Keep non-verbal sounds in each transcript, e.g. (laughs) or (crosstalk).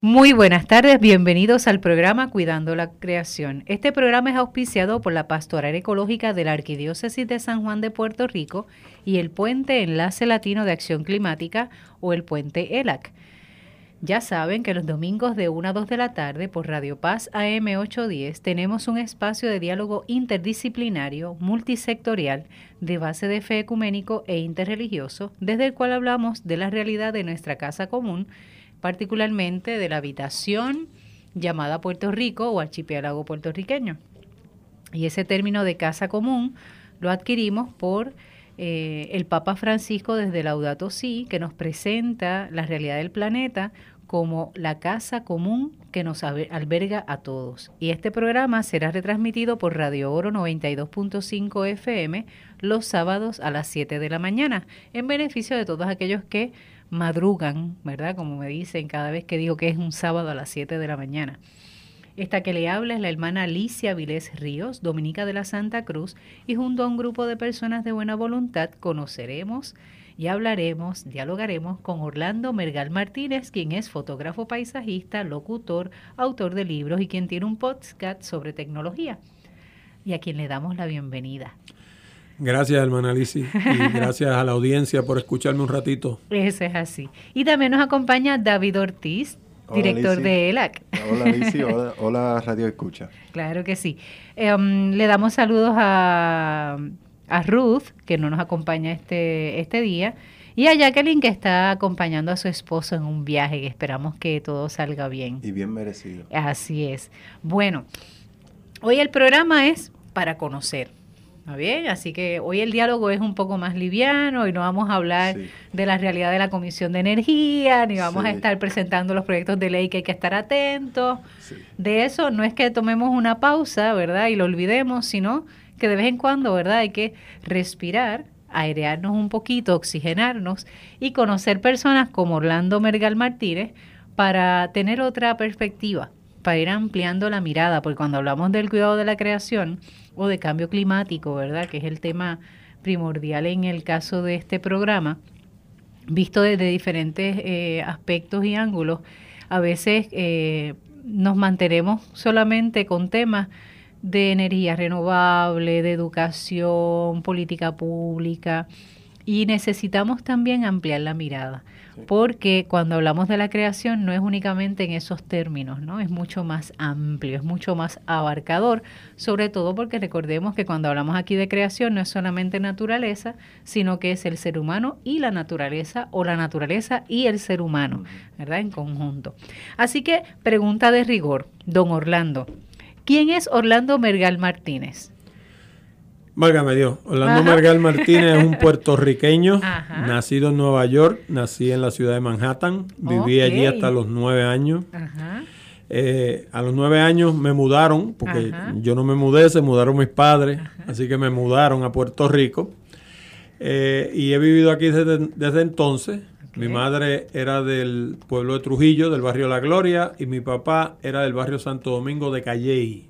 Muy buenas tardes, bienvenidos al programa Cuidando la Creación. Este programa es auspiciado por la Pastoral Ecológica de la Arquidiócesis de San Juan de Puerto Rico y el Puente Enlace Latino de Acción Climática o el Puente ELAC. Ya saben que los domingos de 1 a 2 de la tarde por Radio Paz AM 810 tenemos un espacio de diálogo interdisciplinario, multisectorial, de base de fe ecuménico e interreligioso, desde el cual hablamos de la realidad de nuestra casa común particularmente de la habitación llamada Puerto Rico o archipiélago puertorriqueño. Y ese término de casa común lo adquirimos por eh, el Papa Francisco desde Laudato Si, que nos presenta la realidad del planeta como la casa común que nos alberga a todos. Y este programa será retransmitido por Radio Oro 92.5 FM los sábados a las 7 de la mañana, en beneficio de todos aquellos que madrugan, ¿verdad? Como me dicen cada vez que digo que es un sábado a las 7 de la mañana. Esta que le habla es la hermana Alicia Vilés Ríos, dominica de la Santa Cruz, y junto a un grupo de personas de buena voluntad conoceremos y hablaremos, dialogaremos con Orlando Mergal Martínez, quien es fotógrafo paisajista, locutor, autor de libros y quien tiene un podcast sobre tecnología, y a quien le damos la bienvenida. Gracias, hermana Alicia, y (laughs) gracias a la audiencia por escucharme un ratito. Eso es así. Y también nos acompaña David Ortiz, director de ELAC. Hola, Alicia, (laughs) hola, Radio Escucha. Claro que sí. Em, le damos saludos a, a, Ruth, que no nos acompaña este, este día, y a Jacqueline, que está acompañando a su esposo en un viaje, que esperamos que todo salga bien. Y bien merecido. Así es. Bueno, hoy el programa es para conocer bien? Así que hoy el diálogo es un poco más liviano y no vamos a hablar de la realidad de la Comisión de Energía, ni vamos a estar presentando los proyectos de ley que hay que estar atentos. De eso no es que tomemos una pausa, ¿verdad? Y lo olvidemos, sino que de vez en cuando, ¿verdad? Hay que respirar, airearnos un poquito, oxigenarnos y conocer personas como Orlando Mergal Martínez para tener otra perspectiva, para ir ampliando la mirada, porque cuando hablamos del cuidado de la creación, o de cambio climático, ¿verdad? Que es el tema primordial en el caso de este programa, visto desde diferentes eh, aspectos y ángulos, a veces eh, nos mantenemos solamente con temas de energía renovable, de educación, política pública, y necesitamos también ampliar la mirada porque cuando hablamos de la creación no es únicamente en esos términos, ¿no? Es mucho más amplio, es mucho más abarcador, sobre todo porque recordemos que cuando hablamos aquí de creación no es solamente naturaleza, sino que es el ser humano y la naturaleza o la naturaleza y el ser humano, ¿verdad? En conjunto. Así que pregunta de rigor, don Orlando. ¿Quién es Orlando Mergal Martínez? Válgame Dios. Orlando Margal Martínez es un (laughs) puertorriqueño, nacido en Nueva York, nací en la ciudad de Manhattan, viví allí hasta los nueve años. Eh, a los nueve años me mudaron, porque yo no me mudé, se mudaron mis padres, así que me mudaron a Puerto Rico. Eh, y he vivido aquí desde, entonces. Mi madre era del pueblo de Trujillo, del barrio La Gloria, y mi papá era del barrio Santo Domingo de Calley.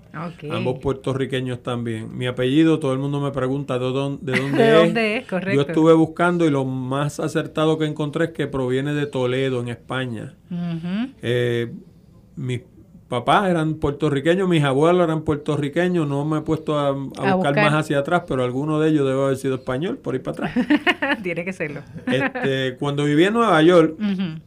Ambos puertorriqueños también. Mi apellido, todo el mundo me pregunta de (laughs) dónde, de dónde, es. Yo estuve buscando y lo más acertado que encontré es que proviene de Toledo, en España. Eh, mis papás eran puertorriqueños, mis abuelos eran puertorriqueños, no me he puesto a, buscar, más hacia atrás, pero alguno de ellos debe haber sido español, por ir para atrás. (laughs) Tiene que serlo. Este, cuando viví en Nueva York,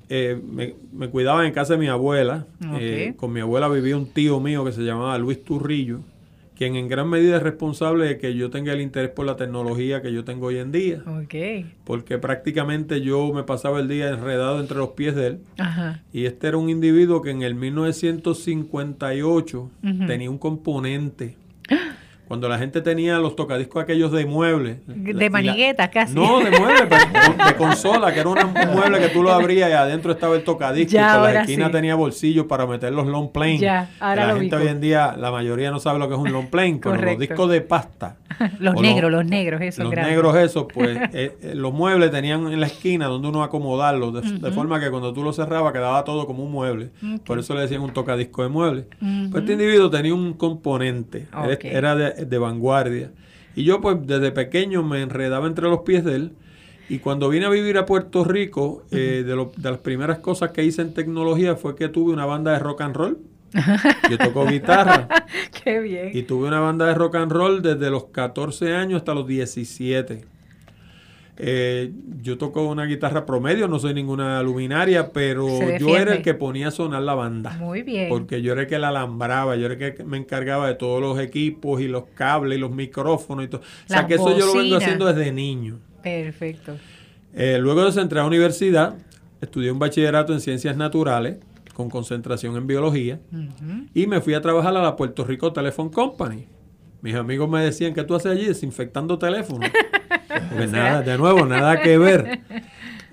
eh, me, me, cuidaba en casa de mi abuela. Eh, con mi abuela vivía un tío mío que se llamaba Luis Turrillo quien en gran medida es responsable de que yo tenga el interés por la tecnología que yo tengo hoy en día. Porque prácticamente yo me pasaba el día enredado entre los pies de él. Y este era un individuo que en el 1958 tenía un componente Cuando la gente tenía los tocadiscos aquellos de mueble. De maniguetas casi. No, de mueble, pero de consola, que era un mueble que tú lo abrías y adentro estaba el tocadisco. Ya, y la esquina tenía bolsillos para meter los long plane. Ya, ahora La gente hoy en día, la mayoría no sabe lo que es un long plane, pero los discos de pasta. (laughs) los negros, los, negros, esos. Los negros, esos, pues (laughs) eh, eh, los muebles tenían en la esquina donde uno acomodarlos, de, forma que cuando tú lo cerrabas quedaba todo como un mueble. Por eso le decían un tocadisco de mueble. Pues este individuo tenía un componente. Era de, de vanguardia. Y yo pues desde pequeño me enredaba entre los pies de él Y cuando vine a vivir a Puerto Rico, eh, de, de las primeras cosas que hice en tecnología fue que tuve una banda de rock and roll. (laughs) Yo toco guitarra. Qué bien. Y tuve una banda de rock and roll desde los 14 años hasta los 17. Eh, yo toco una guitarra promedio, no soy ninguna luminaria, pero yo era el que ponía a sonar la banda. Muy bien. Porque yo era el que la alambraba, yo era el que me encargaba de todos los equipos y los cables y los micrófonos y todo. o sea que eso yo lo vengo haciendo desde niño. Perfecto. Eh, luego de entrar a la universidad, estudié un bachillerato en ciencias naturales con concentración en biología y me fui a trabajar a la Puerto Rico Telephone Company. Mis amigos me decían, ¿qué tú haces allí desinfectando teléfonos? (laughs) (laughs) Porque nada, de nuevo, nada que ver.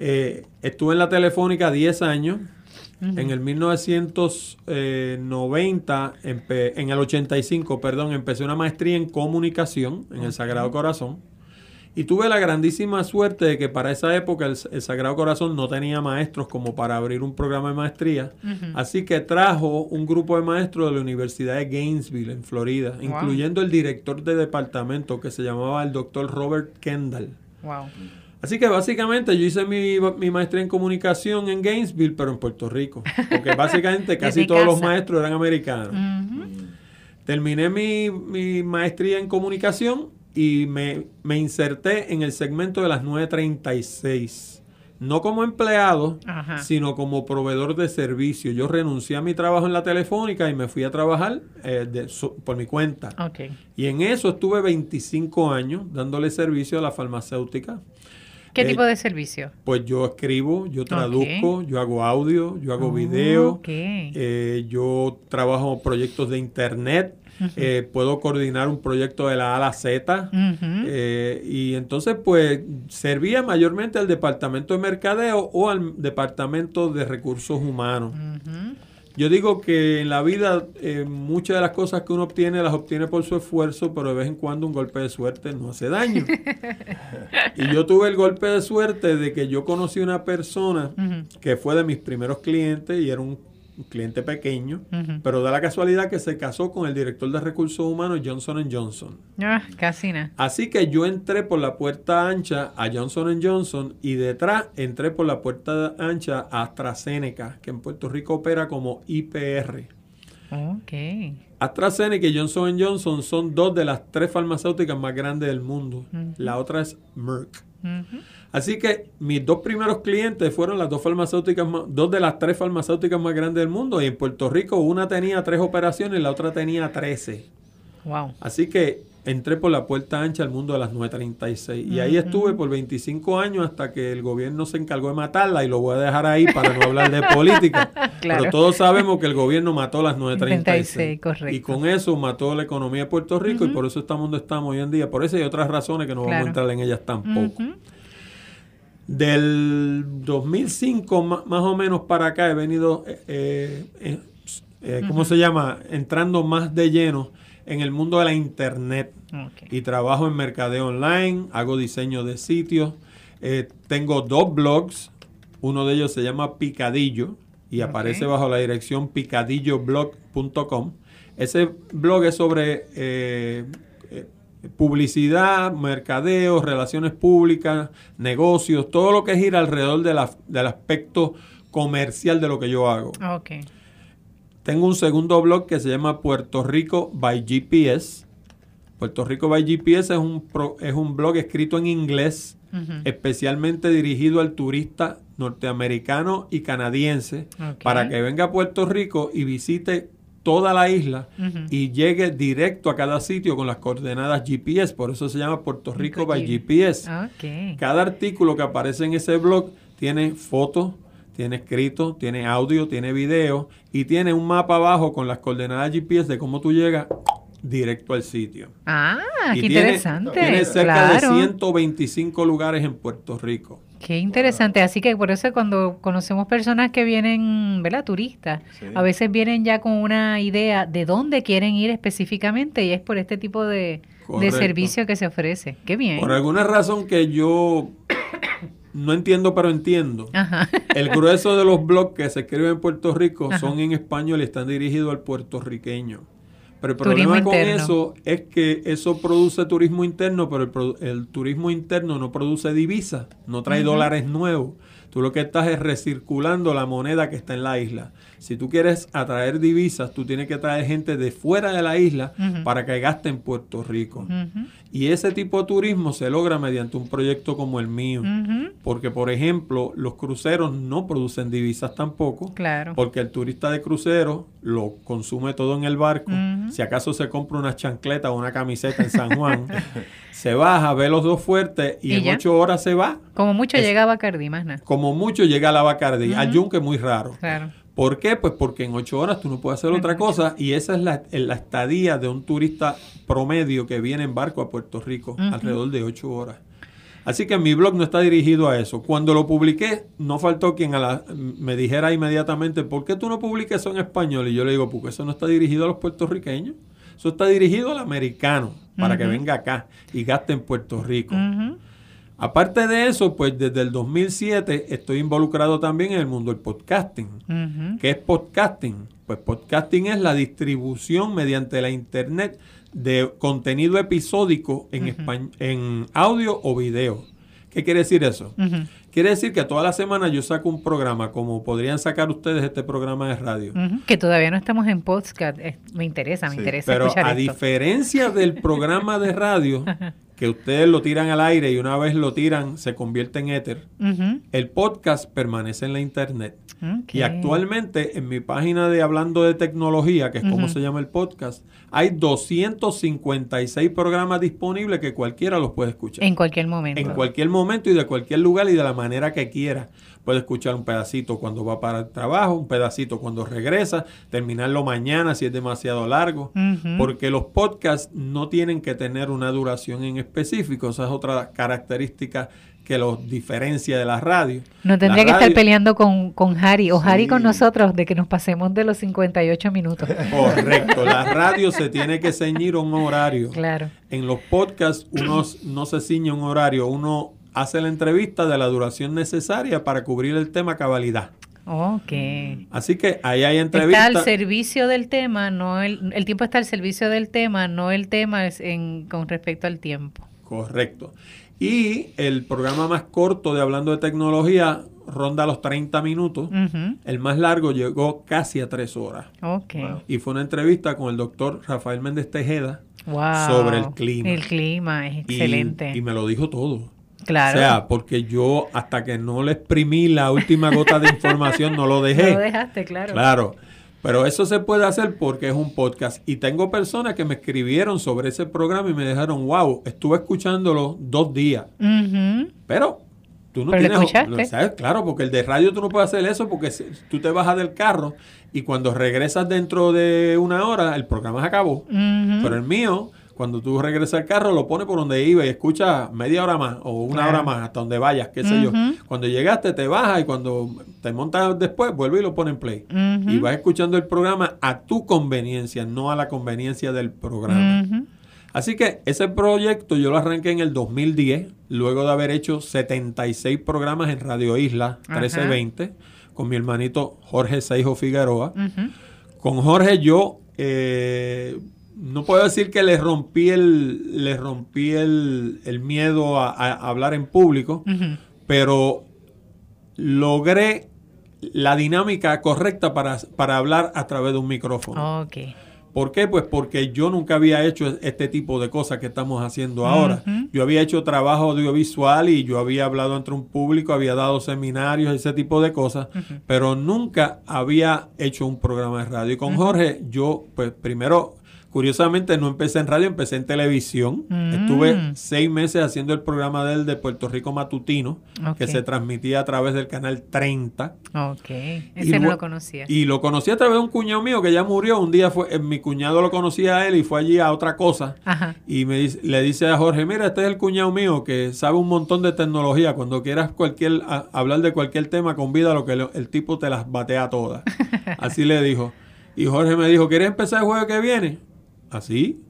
Eh, estuve en la Telefónica 10 años. En el 1990, en el 85, perdón, empecé una maestría en comunicación en el Sagrado Corazón. Y tuve la grandísima suerte de que para esa época el, Sagrado Corazón no tenía maestros como para abrir un programa de maestría. Así que trajo un grupo de maestros de la Universidad de Gainesville, en Florida, incluyendo el director de departamento que se llamaba el doctor Robert Kendall. Así que básicamente yo hice mi, maestría en comunicación en Gainesville, pero en Puerto Rico. Porque (laughs) básicamente casi todos los maestros eran americanos. Terminé mi, mi maestría en comunicación y me, inserté en el segmento de las 936. No como empleado, sino como proveedor de servicio. Yo renuncié a mi trabajo en la telefónica y me fui a trabajar eh, por mi cuenta. Y en eso estuve 25 años dándole servicio a la farmacéutica. ¿Qué tipo de servicio? Pues yo escribo, yo traduzco, yo hago audio, yo hago video, eh, yo trabajo proyectos de internet, eh, puedo coordinar un proyecto de la A a la Z. Eh, y entonces, pues, servía mayormente al departamento de mercadeo o al departamento de recursos humanos. Yo digo que en la vida eh, muchas de las cosas que uno obtiene las obtiene por su esfuerzo, pero de vez en cuando un golpe de suerte no hace daño. (laughs) y yo tuve el golpe de suerte de que yo conocí una persona que fue de mis primeros clientes y era un un cliente pequeño, pero da la casualidad que se casó con el director de recursos humanos Johnson Johnson. Ah, casi nada. Así que yo entré por la puerta ancha a Johnson Johnson y detrás entré por la puerta ancha a AstraZeneca, que en Puerto Rico opera como IPR. Ok. AstraZeneca y Johnson Johnson son dos de las tres farmacéuticas más grandes del mundo. La otra es Merck. Así que mis dos primeros clientes fueron las dos farmacéuticas, dos de las tres farmacéuticas más grandes del mundo. Y en Puerto Rico una tenía tres operaciones y la otra tenía trece. Wow. Así que entré por la puerta ancha al mundo de las 936. Y ahí estuve por 25 años hasta que el gobierno se encargó de matarla y lo voy a dejar ahí para no hablar de política. (laughs) Pero todos sabemos que el gobierno mató las 936. correcto. Y con eso mató la economía de Puerto Rico y por eso estamos donde estamos hoy en día. Por eso hay otras razones que no vamos a entrar en ellas tampoco. Del 2005 más o menos para acá he venido, eh, eh, eh, ¿cómo se llama? Entrando más de lleno en el mundo de la internet. Y trabajo en mercadeo online, hago diseño de sitios. tengo dos blogs, uno de ellos se llama Picadillo y aparece bajo la dirección picadilloblog.com. Ese blog es sobre publicidad, mercadeo, relaciones públicas, negocios, todo lo que gira alrededor de la, del aspecto comercial de lo que yo hago. Okay. Tengo un segundo blog que se llama Puerto Rico by GPS. Puerto Rico by GPS es un, es un blog escrito en inglés, especialmente dirigido al turista norteamericano y canadiense, para que venga a Puerto Rico y visite toda la isla y llegue directo a cada sitio con las coordenadas GPS. Por eso se llama Puerto Rico by GPS. Cada artículo que aparece en ese blog tiene fotos, tiene escrito, tiene audio, tiene video y tiene un mapa abajo con las coordenadas GPS de cómo tú llegas directo al sitio. Ah, qué interesante. Tiene cerca de 125 lugares en Puerto Rico. Qué interesante. Así que por eso cuando conocemos personas que vienen, ¿verdad? Turistas, a veces vienen ya con una idea de dónde quieren ir específicamente y es por este tipo de, servicio que se ofrece. Qué bien. Por alguna razón que yo no entiendo, pero entiendo. El grueso de los blogs que se escriben en Puerto Rico son en español y están dirigidos al puertorriqueño. Pero el problema con eso es que eso produce turismo interno, pero el, turismo interno no produce divisas, no trae dólares nuevos. Tú lo que estás es recirculando la moneda que está en la isla. Si tú quieres atraer divisas, tú tienes que traer gente de fuera de la isla para que gaste en Puerto Rico. Y ese tipo de turismo se logra mediante un proyecto como el mío. Porque, por ejemplo, los cruceros no producen divisas tampoco. Claro. Porque el turista de crucero lo consume todo en el barco. Si acaso se compra una chancleta o una camiseta en San Juan, (laughs) se baja, ve los dos fuertes y, en ocho horas se va. Como mucho llega a Bacardí, más nada. Como mucho llega a la Bacardí. Al yunque muy raro. Claro. ¿Por qué? Pues porque en ocho horas tú no puedes hacer otra cosa y esa es la, estadía de un turista promedio que viene en barco a Puerto Rico, alrededor de ocho horas. Así que mi blog no está dirigido a eso. Cuando lo publiqué, no faltó quien me dijera inmediatamente, ¿por qué tú no publicas eso en español? Y yo le digo, porque eso no está dirigido a los puertorriqueños. Eso está dirigido al americano, para que venga acá y gaste en Puerto Rico. Aparte de eso, pues desde el 2007 estoy involucrado también en el mundo del podcasting. ¿Qué es podcasting? Pues podcasting es la distribución mediante la internet de contenido episódico en, en audio o video. ¿Qué quiere decir eso? Quiere decir que toda la semana yo saco un programa, como podrían sacar ustedes este programa de radio. Que todavía no estamos en podcast. me interesa, me interesa. Pero a diferencia del programa de radio, (laughs) que ustedes lo tiran al aire y una vez lo tiran se convierte en éter, el podcast permanece en la internet. Y actualmente en mi página de Hablando de Tecnología, que es como se llama el podcast, hay 256 programas disponibles que cualquiera los puede escuchar. En cualquier momento. En cualquier momento y de cualquier lugar y de la manera que quiera. Puede escuchar un pedacito cuando va para el trabajo, un pedacito cuando regresa, terminarlo mañana si es demasiado largo, porque los podcasts no tienen que tener una duración en específico, esa es otra característica que los diferencia de la radio. No tendría que estar peleando con, con Harry o Harry con nosotros de que nos pasemos de los 58 minutos. (laughs) Correcto, la radio se tiene que ceñir un horario. Claro. En los podcasts uno no se ciñe un horario, uno hace la entrevista de la duración necesaria para cubrir el tema cabalidad. Ok. Así que ahí hay entrevistas. Está al servicio del tema, no el, el tiempo está al servicio del tema, no el tema es en, con respecto al tiempo. Correcto. Y el programa más corto de Hablando de Tecnología ronda los 30 minutos. El más largo llegó casi a 3 horas. Ok. Y fue una entrevista con el doctor Rafael Méndez Tejeda sobre el clima. El clima es excelente. y me lo dijo todo. Claro. O sea, porque yo hasta que no le exprimí la última gota de (laughs) información no lo dejé. No lo dejaste, claro. Claro. Pero eso se puede hacer porque es un podcast. Y tengo personas que me escribieron sobre ese programa y me dejaron, wow, estuve escuchándolo dos días. Pero tú no tienes... Lo Claro, porque el de radio tú no puedes hacer eso porque tú te bajas del carro y cuando regresas dentro de una hora el programa se acabó. Pero el mío cuando tú regresas al carro, lo pones por donde iba y escucha media hora más o una hora más, hasta donde vayas, qué sé yo. Cuando llegaste, te bajas y cuando te montas después, vuelve y lo pone en play. Y vas escuchando el programa a tu conveniencia, no a la conveniencia del programa. Así que ese proyecto yo lo arranqué en el 2010, luego de haber hecho 76 programas en Radio Isla 1320, con mi hermanito Jorge Seijo Figueroa. Con Jorge yo... Eh, no puedo decir que le rompí el, le rompí el, miedo a, hablar en público, pero logré la dinámica correcta para, para, hablar a través de un micrófono. Okay. ¿Por qué? Pues porque yo nunca había hecho este tipo de cosas que estamos haciendo ahora. Yo había hecho trabajo audiovisual y yo había hablado entre un público, había dado seminarios, ese tipo de cosas, pero nunca había hecho un programa de radio. Y con Jorge, yo, pues primero Curiosamente no empecé en radio, empecé en televisión. Estuve mm. seis meses haciendo el programa de él de Puerto Rico Matutino, que se transmitía a través del canal 30. Ok, ese no lo conocía. Y lo conocí a través de un cuñado mío que ya murió. Un día fue, eh, mi cuñado lo conocía a él y fue allí a otra cosa. Y me le dice a Jorge, mira, este es el cuñado mío que sabe un montón de tecnología. Cuando quieras cualquier hablar de cualquier tema, convida lo que el tipo te las batea todas. (laughs) Así le dijo. Y Jorge me dijo, ¿quieres empezar el juego que viene? Así.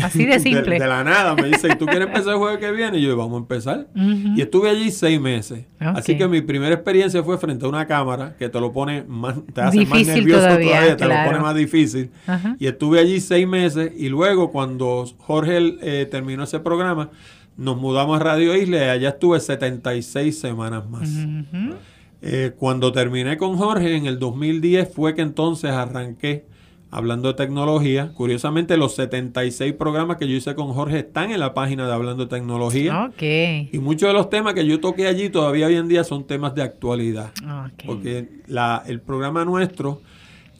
Así (laughs) de simple. de, la nada. Me dice, ¿tú quieres empezar el jueves que viene? Y yo, vamos a empezar. Y estuve allí seis meses. Así que mi primera experiencia fue frente a una cámara que te lo pone más, te hace más nervioso todavía, te lo pone más difícil. Y estuve allí seis meses. Y luego, cuando Jorge eh, terminó ese programa, nos mudamos a Radio Isla y allá estuve 76 semanas más. Eh, cuando terminé con Jorge en el 2010 fue que entonces arranqué hablando de tecnología. Curiosamente, los 76 programas que yo hice con Jorge están en la página de Hablando de Tecnología. Y muchos de los temas que yo toqué allí todavía hoy en día son temas de actualidad. Porque la, el programa nuestro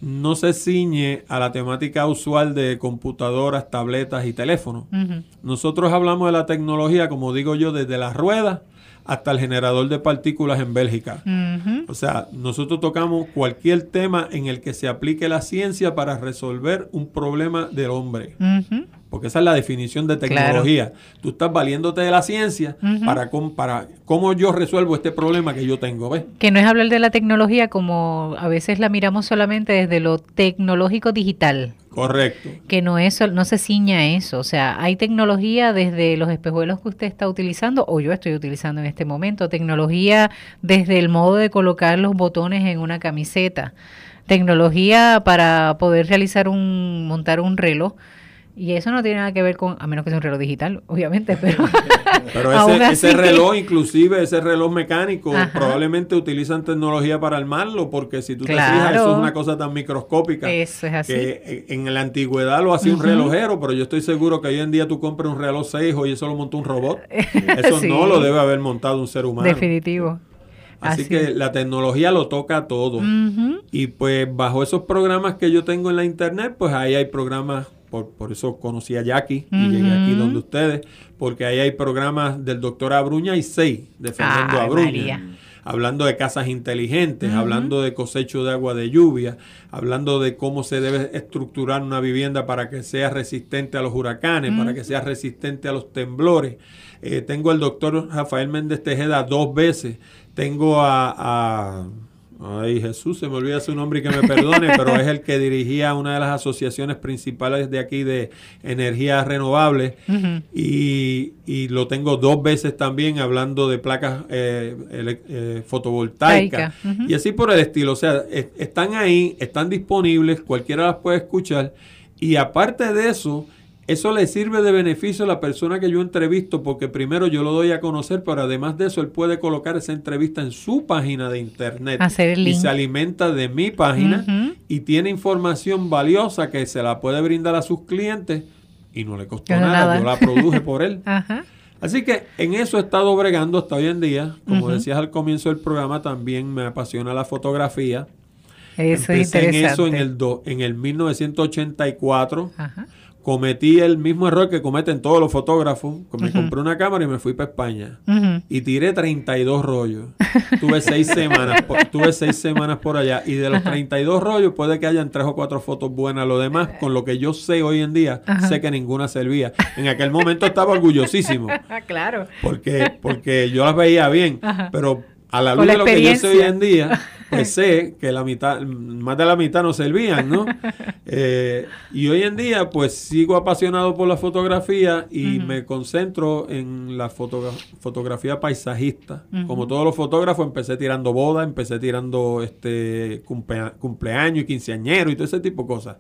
no se ciñe a la temática usual de computadoras, tabletas y teléfonos. Nosotros hablamos de la tecnología, como digo yo, desde las ruedas hasta el generador de partículas en Bélgica. O sea, nosotros tocamos cualquier tema en el que se aplique la ciencia para resolver un problema del hombre. Porque esa es la definición de tecnología. Tú estás valiéndote de la ciencia para, para cómo yo resuelvo este problema que yo tengo. ¿ves? Que no es hablar de la tecnología como a veces la miramos solamente desde lo tecnológico digital. Correcto. Que no es, no se ciña eso. O sea, hay tecnología desde los espejuelos que usted está utilizando o yo estoy utilizando en este momento. Tecnología desde el modo de colocar los botones en una camiseta. Tecnología para poder realizar un, montar un reloj y eso no tiene nada que ver con, a menos que sea un reloj digital, obviamente, pero... (laughs) pero (laughs) ese, reloj, inclusive ese reloj mecánico, probablemente utilizan tecnología para armarlo, porque si tú te fijas, eso es una cosa tan microscópica. Eso es así. Que en la antigüedad lo hacía un relojero, pero yo estoy seguro que hoy en día tú compras un reloj 6 y eso lo montó un robot. Eso (laughs) no lo debe haber montado un ser humano. Definitivo. Así, que la tecnología lo toca todo. Y pues bajo esos programas que yo tengo en la internet, pues ahí hay programas por, eso conocí a Jackie y llegué aquí donde ustedes, porque ahí hay programas del doctor Abruña y seis de Fernando Abruña. Hablando de casas inteligentes, hablando de cosecho de agua de lluvia, hablando de cómo se debe estructurar una vivienda para que sea resistente a los huracanes, para que sea resistente a los temblores. Eh, tengo al doctor Rafael Méndez Tejeda dos veces. Tengo a Ay, Jesús, se me olvida su nombre y que me perdone, (laughs) pero es el que dirigía una de las asociaciones principales de aquí de energías renovables y, lo tengo dos veces también hablando de placas eh, eh, fotovoltaicas. Y así por el estilo. O sea, están ahí, están disponibles, cualquiera las puede escuchar. Y aparte de eso, eso le sirve de beneficio a la persona que yo entrevisto porque primero yo lo doy a conocer, pero además de eso él puede colocar esa entrevista en su página de internet y se alimenta de mi página y tiene información valiosa que se la puede brindar a sus clientes y no le costó nada. yo la produje por él. (laughs) Así que en eso he estado bregando hasta hoy en día. Como decías al comienzo del programa, también me apasiona la fotografía. Eso es interesante. en eso en el, en el 1984. Ajá cometí el mismo error que cometen todos los fotógrafos. Me compré una cámara y me fui para España. Y tiré 32 rollos. tuve seis (laughs) semanas. Por, tuve seis semanas por allá. Y de los 32 rollos puede que hayan tres o cuatro fotos buenas. Lo demás, con lo que yo sé hoy en día, sé que ninguna servía. En aquel momento estaba orgullosísimo. (laughs) claro. Porque, porque yo las veía bien. Pero a la luz de lo que yo sé hoy en día, (laughs) sé que la mitad, más de la mitad no servían, ¿no? (laughs) Eh, y hoy en día, pues sigo apasionado por la fotografía y me concentro en la fotografía paisajista. Como todos los fotógrafos, empecé tirando bodas, empecé tirando este cumpleaños y quinceañeros y todo ese tipo de cosas.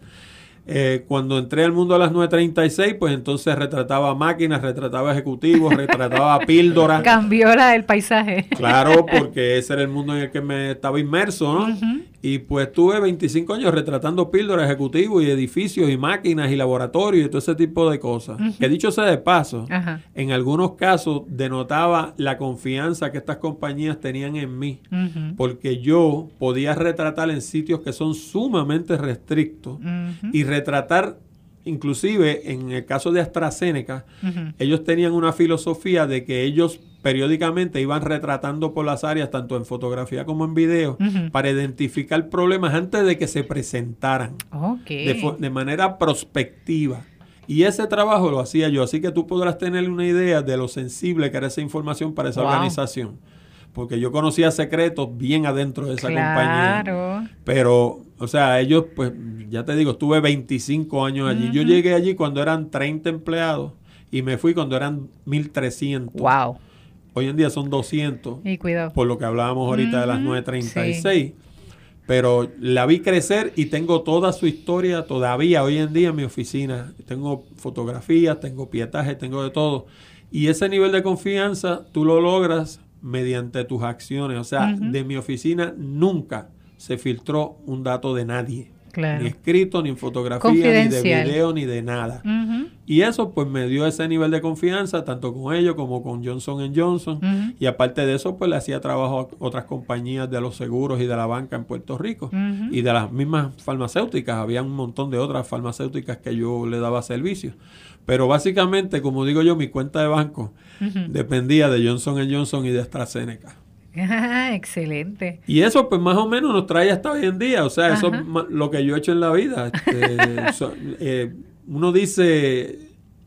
Eh, cuando entré al mundo a las 9.36, pues entonces retrataba máquinas, retrataba ejecutivos, retrataba (laughs) píldoras. Cambió la, el paisaje. Claro, porque ese era el mundo en el que me estaba inmerso, ¿no? Y pues tuve 25 años retratando píldoras, ejecutivos y edificios y máquinas y laboratorios y todo ese tipo de cosas. Que dicho sea de paso, en algunos casos denotaba la confianza que estas compañías tenían en mí, porque yo podía retratar en sitios que son sumamente restrictos y retratar inclusive en el caso de AstraZeneca, ellos tenían una filosofía de que ellos periódicamente iban retratando por las áreas, tanto en fotografía como en video, para identificar problemas antes de que se presentaran. De, manera prospectiva. Y ese trabajo lo hacía yo, así que tú podrás tener una idea de lo sensible que era esa información para esa organización. Porque yo conocía secretos bien adentro de esa compañía. Pero, o sea, ellos, pues, ya te digo, estuve 25 años allí. Yo llegué allí cuando eran 30 empleados y me fui cuando eran 1300. Wow. Hoy en día son 200. Y cuidado. Por lo que hablábamos ahorita de las 936. Pero la vi crecer y tengo toda su historia todavía hoy en día en mi oficina. Tengo fotografías, tengo pietaje, tengo de todo. Y ese nivel de confianza tú lo logras mediante tus acciones. O sea, de mi oficina nunca se filtró un dato de nadie. Ni escrito, ni en fotografía, ni de video, ni de nada. Y eso pues me dio ese nivel de confianza, tanto con ellos como con Johnson Johnson. Y aparte de eso, pues le hacía trabajo a otras compañías de los seguros y de la banca en Puerto Rico. Y de las mismas farmacéuticas. Había un montón de otras farmacéuticas que yo le daba servicio. Pero básicamente, como digo yo, mi cuenta de banco dependía de Johnson Johnson y de AstraZeneca. (laughs) excelente. Y eso pues más o menos nos trae hasta hoy en día, o sea, eso es lo que yo he hecho en la vida. Este, (laughs) eh, uno dice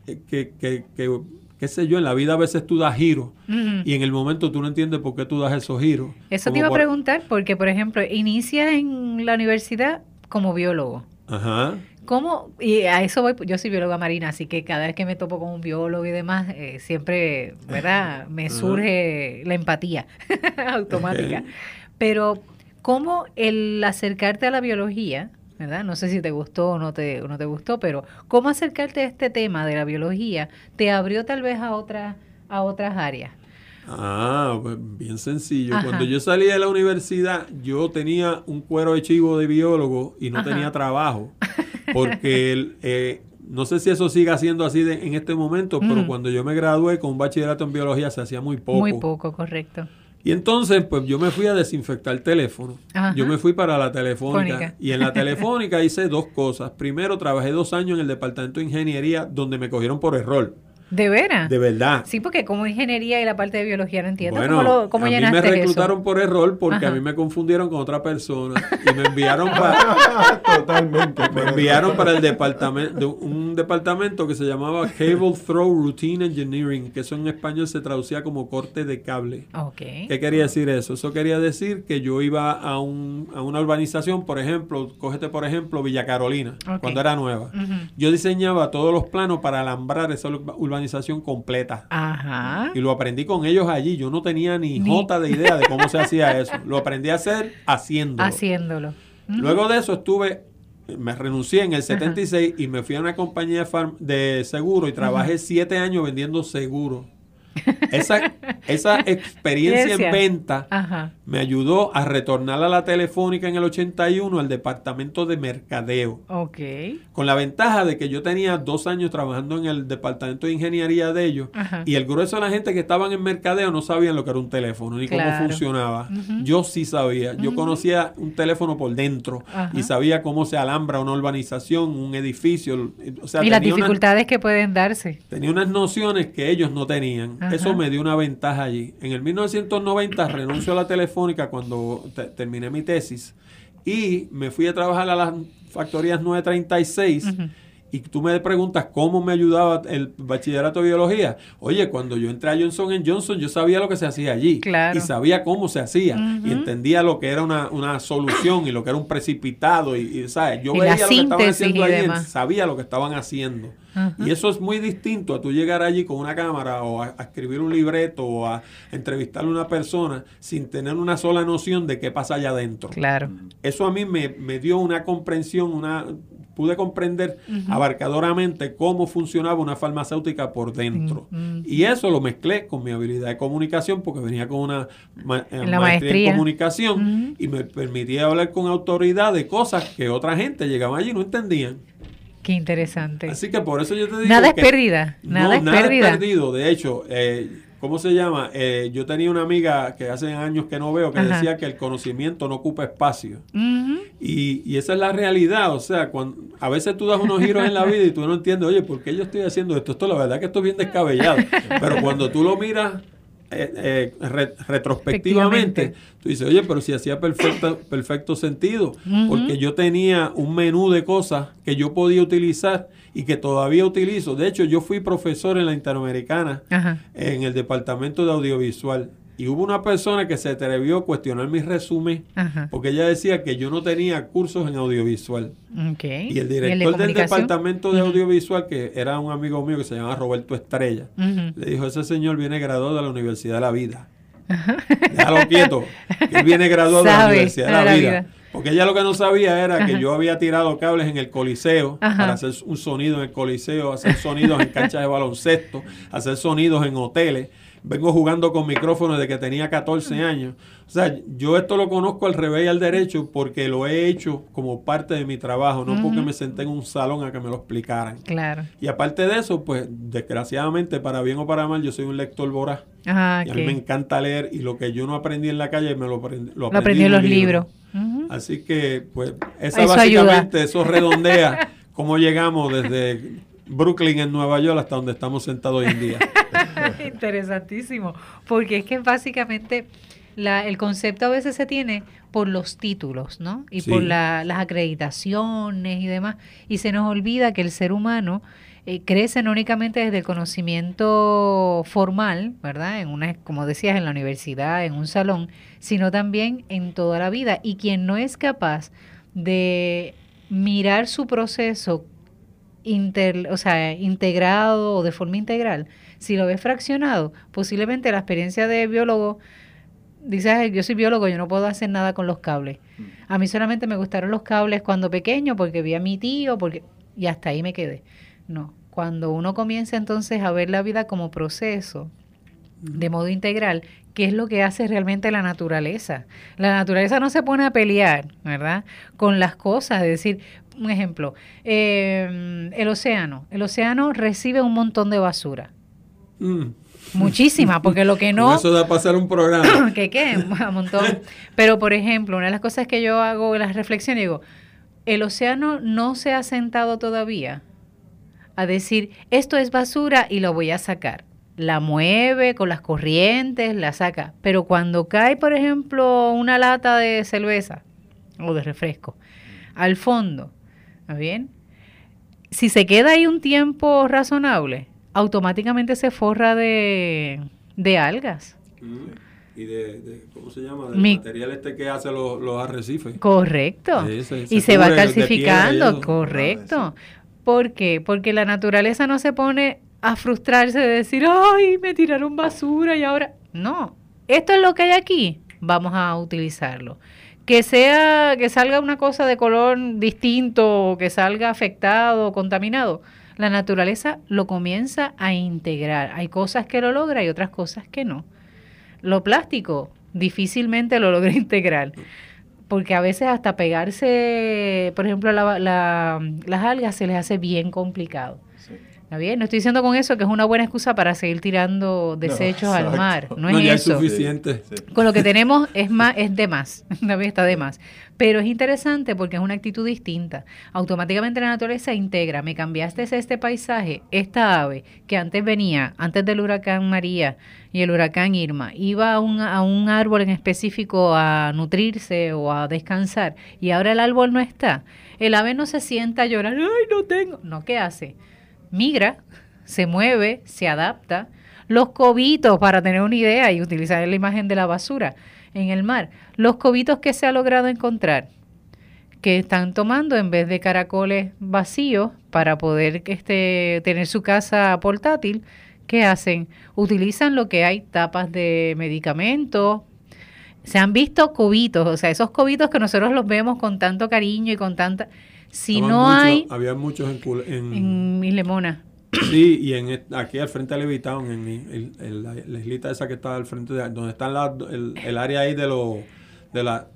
que, que, que, qué sé yo, en la vida a veces tú das giros y en el momento tú no entiendes por qué tú das esos giros. Eso te iba a preguntar, porque por ejemplo, inicia en la universidad como biólogo. Ajá. ¿Cómo? Y a eso voy, yo soy bióloga marina, así que cada vez que me topo con un biólogo y demás, eh, siempre, ¿verdad? Me surge la empatía (laughs) automática. Pero, ¿cómo el acercarte a la biología, ¿verdad? No sé si te gustó o no te, no te gustó, pero ¿cómo acercarte a este tema de la biología te abrió tal vez a, otras a otras áreas? Ah, pues bien sencillo. Cuando yo salí de la universidad, yo tenía un cuero de chivo de biólogo y no tenía trabajo. (laughs) Porque eh, no sé si eso siga siendo así en este momento, pero cuando yo me gradué con un bachillerato en biología se hacía muy poco. Muy poco, correcto. Y entonces, pues yo me fui a desinfectar el teléfono. Yo me fui para la telefónica. Y en la (laughs) telefónica hice dos cosas. Primero, trabajé dos años en el departamento de ingeniería donde me cogieron por error. ¿De veras? De verdad. Sí, porque como ingeniería y la parte de biología no entiendo. Bueno, ¿Cómo, a mí me reclutaron por error porque a mí me confundieron con otra persona y me enviaron (laughs) para... Totalmente. Me enviaron para el departamento, un departamento que se llamaba Cable Throw Routine Engineering, que eso en español se traducía como corte de cable. Okay. ¿Qué quería decir eso? Eso quería decir que yo iba a, un, a una urbanización, por ejemplo, cógete por ejemplo Villa Carolina, cuando era nueva. Yo diseñaba todos los planos para alambrar esa urbanización organización completa. Ajá. Y lo aprendí con ellos allí. Yo no tenía ni, jota de idea de cómo se hacía eso. Lo aprendí a hacer haciéndolo. Haciéndolo. Luego de eso estuve, me renuncié en el 76 y me fui a una compañía de seguro y trabajé siete años vendiendo seguros esa, esa (laughs) experiencia en venta me ayudó a retornar a la telefónica en el 81 al departamento de mercadeo. Ok. Con la ventaja de que yo tenía dos años trabajando en el departamento de ingeniería de ellos y el grueso de la gente que estaban en mercadeo no sabían lo que era un teléfono ni cómo funcionaba. Yo sí sabía. Yo conocía un teléfono por dentro y sabía cómo se alambra una urbanización, un edificio. y las dificultades que pueden darse. Tenía unas nociones que ellos no tenían. Eso me dio una ventaja allí. En el 1990 renuncio a la telefónica cuando terminé mi tesis y me fui a trabajar a las factorías 936 y tú me preguntas cómo me ayudaba el bachillerato de biología. Oye, cuando yo entré a Johnson Johnson, yo sabía lo que se hacía allí. Y sabía cómo se hacía. Y entendía lo que era una, solución y lo que era un precipitado. Y, ¿sabes? Yo veía lo que estaban haciendo allí, sabía lo que estaban haciendo. Y eso es muy distinto a tú llegar allí con una cámara o a, escribir un libreto o a entrevistar a una persona sin tener una sola noción de qué pasa allá adentro. Claro. Eso a mí me, me dio una comprensión, una pude comprender abarcadoramente cómo funcionaba una farmacéutica por dentro. Y eso lo mezclé con mi habilidad de comunicación, porque venía con una eh, maestría, en comunicación y me permitía hablar con autoridad de cosas que otra gente llegaba allí y no entendían. Qué interesante. Así que por eso yo te digo. Nada es pérdida. Nada, es, nada es perdido. De hecho, eh, ¿cómo se llama? Eh, yo tenía una amiga que hace años que no veo que decía que el conocimiento no ocupa espacio. y, y, esa es la realidad. O sea, cuando, a veces tú das unos giros en la vida y tú no entiendes, oye, ¿por qué yo estoy haciendo esto? Esto la verdad que esto es bien descabellado. (laughs) Pero cuando tú lo miras eh, eh, retrospectivamente, tú dices, oye, pero si hacía perfecto, perfecto sentido, porque yo tenía un menú de cosas que yo podía utilizar y que todavía utilizo. De hecho, yo fui profesor en la Interamericana, en el departamento de audiovisual. Y hubo una persona que se atrevió a cuestionar mi resumen porque ella decía que yo no tenía cursos en audiovisual. Y el director del departamento de audiovisual, que era un amigo mío que se llama Roberto Estrella, le dijo, ese señor viene graduado de la Universidad de la Vida. Déjalo quieto, que él viene graduado de la Universidad de la, vida. Porque ella lo que no sabía era que yo había tirado cables en el coliseo para hacer un sonido en el coliseo, hacer sonidos en canchas de baloncesto, hacer sonidos en hoteles vengo jugando con micrófonos desde que tenía 14 años. O sea, yo esto lo conozco al revés y al derecho porque lo he hecho como parte de mi trabajo, no porque me senté en un salón a que me lo explicaran. Claro. Y aparte de eso, pues desgraciadamente, para bien o para mal, yo soy un lector voraz. Ah, y a mí me encanta leer y lo que yo no aprendí en la calle me lo, aprendí, lo aprendí, en los libros. Así que, pues, esa básicamente, eso redondea (laughs) cómo llegamos desde Brooklyn en Nueva York hasta donde estamos sentados hoy en día. (laughs) (laughs) Interesantísimo, porque es que básicamente la, el concepto a veces se tiene por los títulos, ¿no? Y por las acreditaciones y demás, y se nos olvida que el ser humano eh, crece no únicamente desde el conocimiento formal, ¿verdad? En una, como decías, en la universidad, en un salón, sino también en toda la vida. Y quien no es capaz de mirar su proceso o sea, integrado o de forma integral, si lo ves fraccionado, posiblemente la experiencia de biólogo, dices, yo soy biólogo, yo no puedo hacer nada con los cables. Mm. A mí solamente me gustaron los cables cuando pequeño, porque vi a mi tío, porque y hasta ahí me quedé. No, cuando uno comienza entonces a ver la vida como proceso, de modo integral, ¿qué es lo que hace realmente la naturaleza? La naturaleza no se pone a pelear, ¿verdad? Con las cosas, es decir, un ejemplo, eh, el océano. El océano recibe un montón de basura. Mm. Muchísima, porque lo que no... eso da pasar un programa. (coughs) que qué, un montón. Pero, por ejemplo, una de las cosas que yo hago en las reflexiones, digo, el océano no se ha sentado todavía a decir, esto es basura y lo voy a sacar. La mueve con las corrientes, la saca. Pero cuando cae, por ejemplo, una lata de cerveza o de refresco al fondo, bien? Si se queda ahí un tiempo razonable, automáticamente se forra de, algas. Y de, ¿cómo se llama? Del material este que hace los, arrecifes. Correcto. y se va calcificando, correcto. ¿Por qué? Porque la naturaleza no se pone a frustrarse de decir, ay, me tiraron basura y ahora... No, esto es lo que hay aquí, vamos a utilizarlo que sea que salga una cosa de color distinto o que salga afectado o contaminado, la naturaleza lo comienza a integrar. Hay cosas que lo logra y otras cosas que no. Lo plástico difícilmente lo logra (laughs) integrar, porque a veces hasta pegarse, por ejemplo, las algas se les hace bien complicado. ¿Está bien? No estoy diciendo con eso que es una buena excusa para seguir tirando desechos al mar. No, es eso. suficiente. Con lo que tenemos es más, es de más. (laughs) Está de más. Pero es interesante porque es una actitud distinta. Automáticamente la naturaleza integra. Me cambiaste este paisaje, esta ave que antes venía, antes del huracán María y el huracán Irma, iba a un, a un árbol en específico a nutrirse o a descansar y ahora el árbol no está. El ave no se sienta a llorar, ay, no tengo. No, ¿qué hace? Migra, se mueve, se adapta. Los cobitos, para tener una idea y utilizar la imagen de la basura en el mar, los cobitos que se ha logrado encontrar, que están tomando en vez de caracoles vacíos para poder este, tener su casa portátil, ¿qué hacen? Utilizan lo que hay, tapas de medicamentos. Se han visto cobitos, o sea, esos cobitos que nosotros los vemos con tanto cariño y con tanta si no hay... Había muchos en, en, en Mislemona. (clears throat) Sí, y en aquí al frente de Levitown, en, la, islita esa que está al frente de donde está el, área ahí de los de la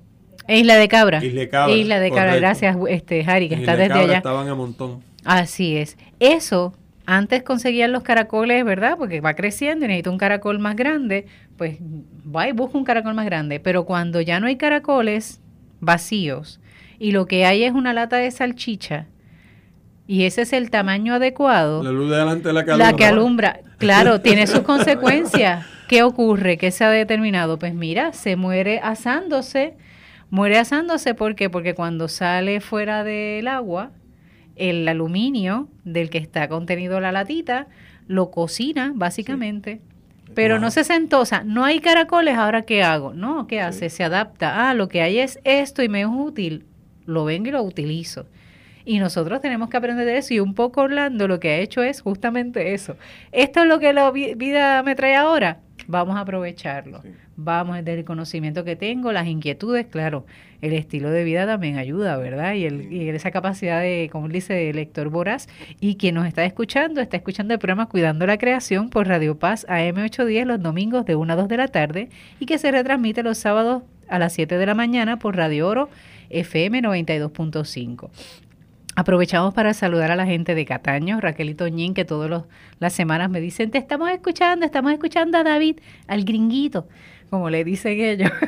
Isla de Cabra. Isla de Cabra. Isla de Cabra, gracias este Harry, que está desde allá. Estaban a montón. Así es. Eso antes conseguían los caracoles, ¿verdad? Porque va creciendo y necesita un caracol más grande, pues va y busca un caracol más grande, pero cuando ya no hay caracoles vacíos, y lo que hay es una lata de salchicha y ese es el tamaño adecuado. La luz de delante la que alumbra. La que alumbra, claro, (laughs) tiene sus consecuencias. ¿Qué ocurre? ¿Qué se ha determinado? Pues mira, se muere asándose. Muere asándose ¿por qué? Porque cuando sale fuera del agua, el aluminio del que está contenido la latita lo cocina básicamente Pero no se sea, no hay caracoles, ahora qué hago? No, ¿qué hace? Se adapta. Ah, lo que hay es esto y me es útil. Lo vengo y lo utilizo. Y nosotros tenemos que aprender de eso. Y un poco Orlando lo que ha hecho es justamente eso. Esto es lo que la vida me trae ahora. Vamos a aprovecharlo. Vamos desde el conocimiento que tengo, las inquietudes, claro. El estilo de vida también ayuda, ¿verdad? Y, el, y esa capacidad de, como dice el lector voraz. Y quien nos está escuchando, está escuchando el programa Cuidando la Creación por Radio Paz AM810 los domingos de 1 a 2 de la tarde y que se retransmite los sábados a las 7 de la mañana por Radio Oro FM 92.5. Aprovechamos para saludar a la gente de Cataño, Raquel y Toñín, que todas las semanas me dicen, te estamos escuchando, estamos escuchando a David, al gringuito, como le dicen ellos. (laughs)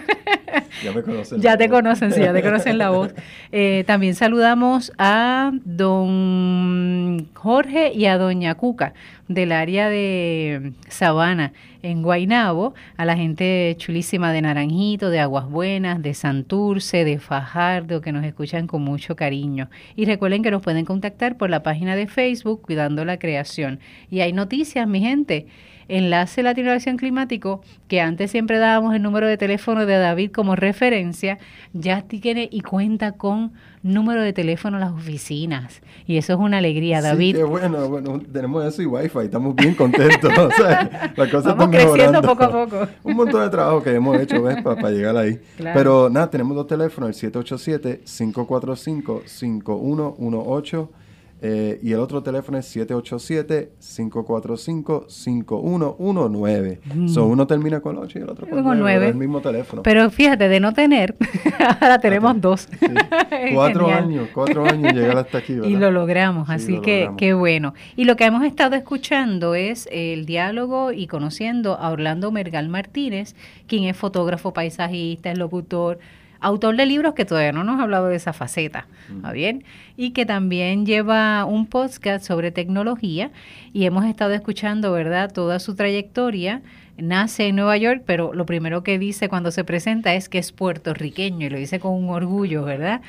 Ya me conocen. ya te conocen, sí, ya te conocen la voz. (laughs) Eh, también saludamos a don Jorge y a doña Cuca del área de Sabana en Guainabo, a la gente chulísima de Naranjito, de Aguas Buenas, de Santurce, de Fajardo, que nos escuchan con mucho cariño. Y recuerden que nos pueden contactar por la página de Facebook Cuidando la Creación. Y hay noticias, mi gente. Enlace Latino Acción Climático, que antes siempre dábamos el número de teléfono de David como referencia, ya tiene y cuenta con número de teléfono a las oficinas. Y eso es una alegría, David. Sí, qué bueno, bueno, tenemos eso y wifi, estamos bien contentos. (laughs) o sea, la cosa Vamos creciendo poco a poco. (laughs) Un montón de trabajo que hemos hecho, ¿ves? Para, llegar ahí. Pero nada, tenemos dos teléfonos, el 787-545-5118 eh, y el otro teléfono es 787-545-5119. Mm. uno termina con 8 y el otro con, 9. El mismo teléfono. Pero fíjate, de no tener, (laughs) ahora tenemos dos. (laughs) cuatro años, cuatro años llegar hasta aquí. Y lo logramos, así que qué bueno. Y lo que hemos estado escuchando es el diálogo y conociendo a Orlando Mergal Martínez, quien es fotógrafo, paisajista, es locutor autor de libros que todavía no nos ha hablado de esa faceta, ¿está bien? Y que también lleva un podcast sobre tecnología y hemos estado escuchando, ¿verdad?, toda su trayectoria. Nace en Nueva York, pero lo primero que dice cuando se presenta es que es puertorriqueño y lo dice con un orgullo, ¿verdad?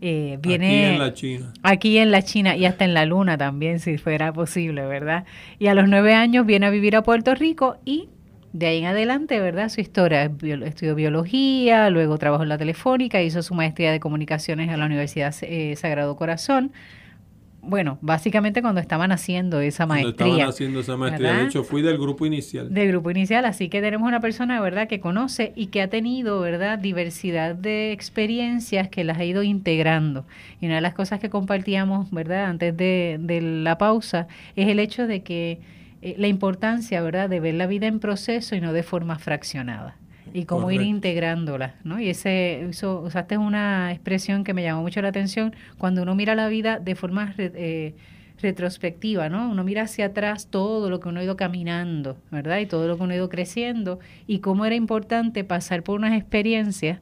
Eh, viene aquí en la China. Aquí en la China y hasta en la Luna también, si fuera posible, ¿verdad? Y a los nueve años viene a vivir a Puerto Rico y de ahí en adelante, ¿verdad? Su historia, estudió biología, luego trabajó en la telefónica, hizo su maestría de comunicaciones en la Universidad eh, Sagrado Corazón. Bueno, básicamente cuando estaban haciendo esa maestría. Cuando estaban haciendo esa maestría. De hecho, fui del grupo inicial. Del grupo inicial, así que tenemos una persona, ¿verdad?, que conoce y que ha tenido, ¿verdad?, diversidad de experiencias que las ha ido integrando. Y una de las cosas que compartíamos, ¿verdad?, antes de, de la pausa, es el hecho de que eh, la importancia, ¿verdad?, de ver la vida en proceso y no de forma fraccionada y cómo ir integrándola, ¿no? Y ese, eso, usaste una expresión que me llamó mucho la atención, cuando uno mira la vida de forma eh, retrospectiva, ¿no? Uno mira hacia atrás todo lo que uno ha ido caminando, ¿verdad? Y todo lo que uno ha ido creciendo y cómo era importante pasar por unas experiencias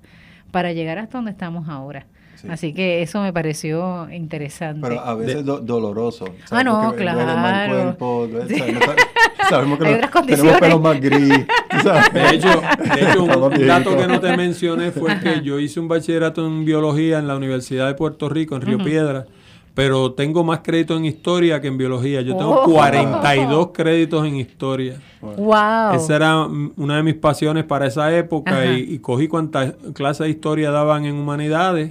para llegar hasta donde estamos ahora. Así que eso me pareció interesante. Pero a veces doloroso. Ah, no, claro. (laughs) sabemos que tenemos pelo más gris. De hecho, de hecho un dato que no te mencioné fue que yo hice un bachillerato en biología en la Universidad de Puerto Rico, en Río Piedra pero tengo más crédito en historia que en biología. Yo tengo 42 créditos en historia. Wow. Esa era una de mis pasiones para esa época y, cogí cuantas clases de historia daban en humanidades.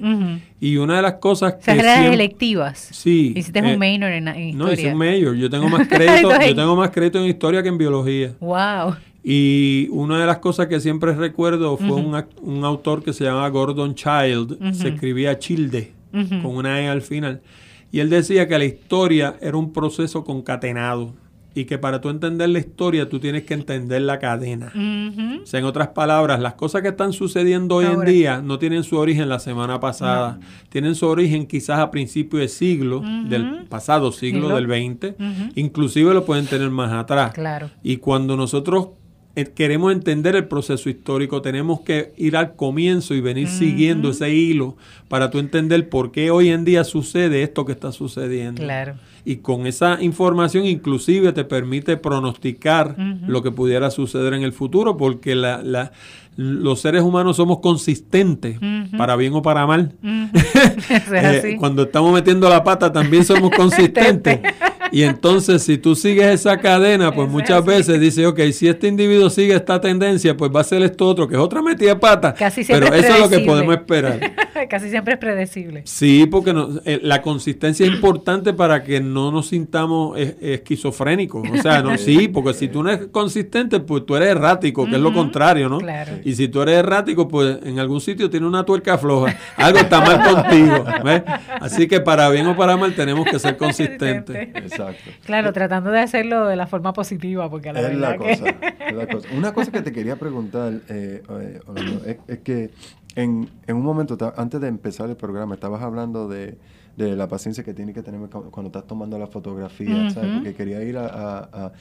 Y una de las cosas que... eran electivas. Sí. Hiciste un eh, minor en, historia. No, hice un major. Yo tengo (laughs) más crédito, yo tengo más crédito en historia que en biología. Wow. Y una de las cosas que siempre recuerdo fue un, un, autor que se llama Gordon Child. Se escribía Childe, con una E al final y él decía que la historia era un proceso concatenado y que para tú entender la historia tú tienes que entender la cadena. O sea, en otras palabras, las cosas que están sucediendo hoy en día no tienen su origen la semana pasada, tienen su origen quizás a principios de siglo, del pasado siglo, del 20, inclusive lo pueden tener más atrás. Claro. Y cuando nosotros queremos entender el proceso histórico, tenemos que ir al comienzo y venir siguiendo ese hilo para tú entender por qué hoy en día sucede esto que está sucediendo. Claro. Y con esa información inclusive te permite pronosticar lo que pudiera suceder en el futuro, porque la, la, los seres humanos somos consistentes, para bien o para mal. (laughs) (laughs) Eh, cuando estamos metiendo la pata también somos (laughs) consistentes. Y entonces, si tú sigues esa cadena, pues muchas veces dices, ok, si este individuo sigue esta tendencia, pues va a ser esto otro, que es otra metida de pata. Casi pero eso es lo que podemos esperar. (laughs) Casi siempre es predecible. Sí, porque eh, la consistencia es importante para que no nos sintamos esquizofrénicos. O sea, no, sí, porque si tú no eres consistente, pues tú eres errático, que es lo contrario, ¿no? Y si tú eres errático, pues en algún sitio tiene una tuerca floja. Algo está mal contigo. Así que para bien o para mal tenemos que ser (laughs) consistentes. Exacto. Claro, tratando de hacerlo de la forma positiva, porque la es, la cosa, es la cosa. Una cosa que te quería preguntar, eh, eh es, que en, en, un momento, antes de empezar el programa, estabas hablando de, de la paciencia que tienes que tener cuando estás tomando la fotografía, ¿sabes? Porque quería ir a, a,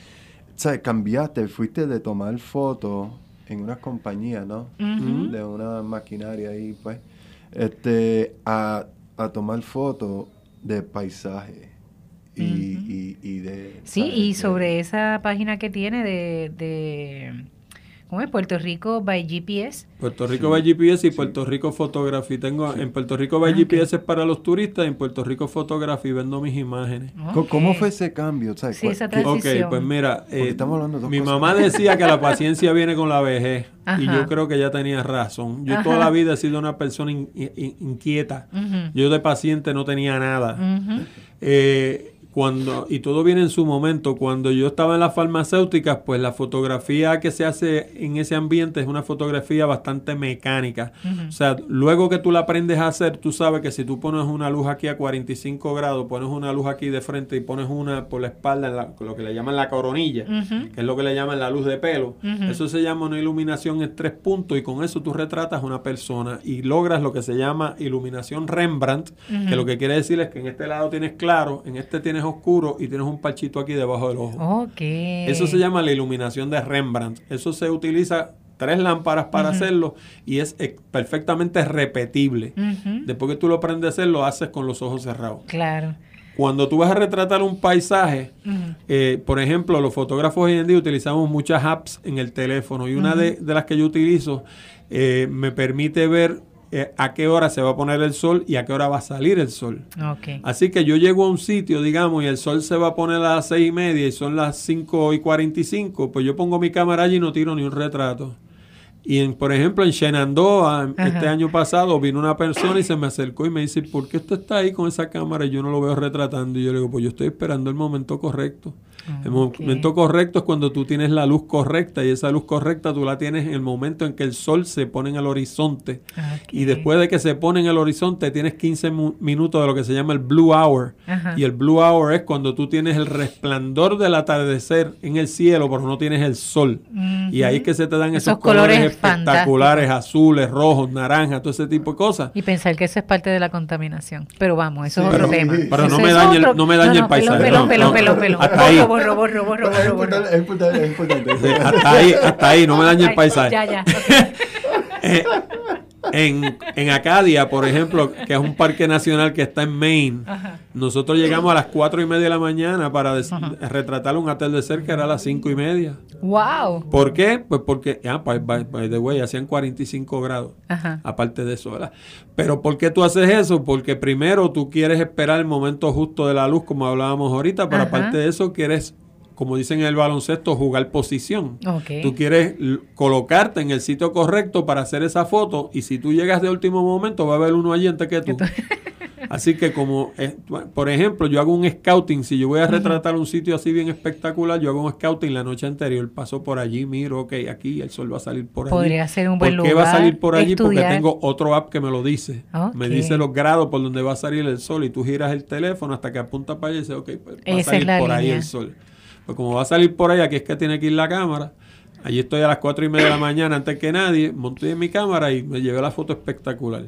¿sabes? Cambiaste, fuiste de tomar fotos en una compañía, ¿no? De una maquinaria ahí, pues, este, a, a tomar fotos de paisaje. Y, y, de... Sí, y sobre esa página que tiene de, de ¿Cómo es? Puerto Rico by GPS. Puerto Rico by GPS y Puerto Rico Photography. Tengo en Puerto Rico by ah, GPS es para los turistas y en Puerto Rico Photography vendo mis imágenes. ¿Cómo fue ese cambio? Sí, esa transición. Ok, pues mira, eh, mi mamá decía que la paciencia viene con la vejez y yo creo que ella tenía razón. Yo toda la vida he sido una persona inquieta. Yo de paciente no tenía nada. eh, cuando, y todo viene en su momento, cuando yo estaba en las farmacéuticas, pues la fotografía que se hace en ese ambiente es una fotografía bastante mecánica. O sea, luego que tú la aprendes a hacer, tú sabes que si tú pones una luz aquí a 45 grados, pones una luz aquí de frente y pones una por la espalda, lo que le llaman la coronilla, que es lo que le llaman la luz de pelo, eso se llama una iluminación en tres puntos y con eso tú retratas a una persona y logras lo que se llama iluminación Rembrandt, que lo que quiere decir es que en este lado tienes claro, en este tienes oscuro y tienes un parchito aquí debajo del ojo. Eso se llama la iluminación de Rembrandt. Eso se utiliza tres lámparas para hacerlo y es perfectamente repetible. Después que tú lo aprendes a hacer, lo haces con los ojos cerrados. Claro. Cuando tú vas a retratar un paisaje, eh, por ejemplo, los fotógrafos hoy en día utilizamos muchas apps en el teléfono y una de, las que yo utilizo eh, me permite ver eh, a qué hora se va a poner el sol y a qué hora va a salir el sol. Así que yo llego a un sitio, digamos, y el sol se va a poner a las seis y media y son las cinco y cuarenta y cinco, pues yo pongo mi cámara allí y no tiro ni un retrato. Y en, por ejemplo, en Shenandoah, este año pasado, vino una persona y se me acercó y me dice, ¿por qué usted está ahí con esa cámara y yo no lo veo retratando? Y yo le digo, pues yo estoy esperando el momento correcto. El momento correcto es cuando tú tienes la luz correcta y esa luz correcta tú la tienes en el momento en que el sol se pone en el horizonte. Y después de que se pone en el horizonte tienes 15 minutos de lo que se llama el blue hour. Y el blue hour es cuando tú tienes el resplandor del atardecer en el cielo, pero no tienes el sol. Y ahí es que se te dan esos, colores, espectaculares, azules, rojos, naranjas, todo ese tipo de cosas. Y pensar que eso es parte de la contaminación. Pero vamos, eso es otro tema. Pero no me, dañe el, no me dañe el paisaje. Hasta ahí borro, borro, borro, Es importante, es importante. hasta ahí, hasta ahí, no me dañe el paisaje. Ya, ya. (laughs) Eh, en, en, Acadia, por ejemplo, que es un parque nacional que está en Maine, nosotros llegamos a las cuatro y media de la mañana para retratar un atardecer que era a las cinco y media. ¡Wow! ¿Por qué? Pues porque, ah, by, by, the way, hacían 45 grados. Aparte de eso, ¿verdad? Pero ¿por qué tú haces eso? Porque primero tú quieres esperar el momento justo de la luz, como hablábamos ahorita, pero aparte de eso quieres como dicen en el baloncesto, jugar posición. Tú quieres colocarte en el sitio correcto para hacer esa foto y si tú llegas de último momento va a haber uno allí antes que tú. (laughs) Así que como, eh, por ejemplo, yo hago un scouting, si yo voy a retratar un sitio así bien espectacular, yo hago un scouting la noche anterior, paso por allí, miro, ok, aquí el sol va a salir por allí. Podría ser un buen ¿Por qué va a salir por allí? Porque tengo otro app que me lo dice. Me dice los grados por donde va a salir el sol y tú giras el teléfono hasta que apunta para allá y dice, ok, pues va a salir por ahí el sol. Pues como va a salir por ahí, aquí es que tiene que ir la cámara. Allí estoy a las cuatro y media de la mañana antes que nadie, monté mi cámara y me llevé la foto espectacular.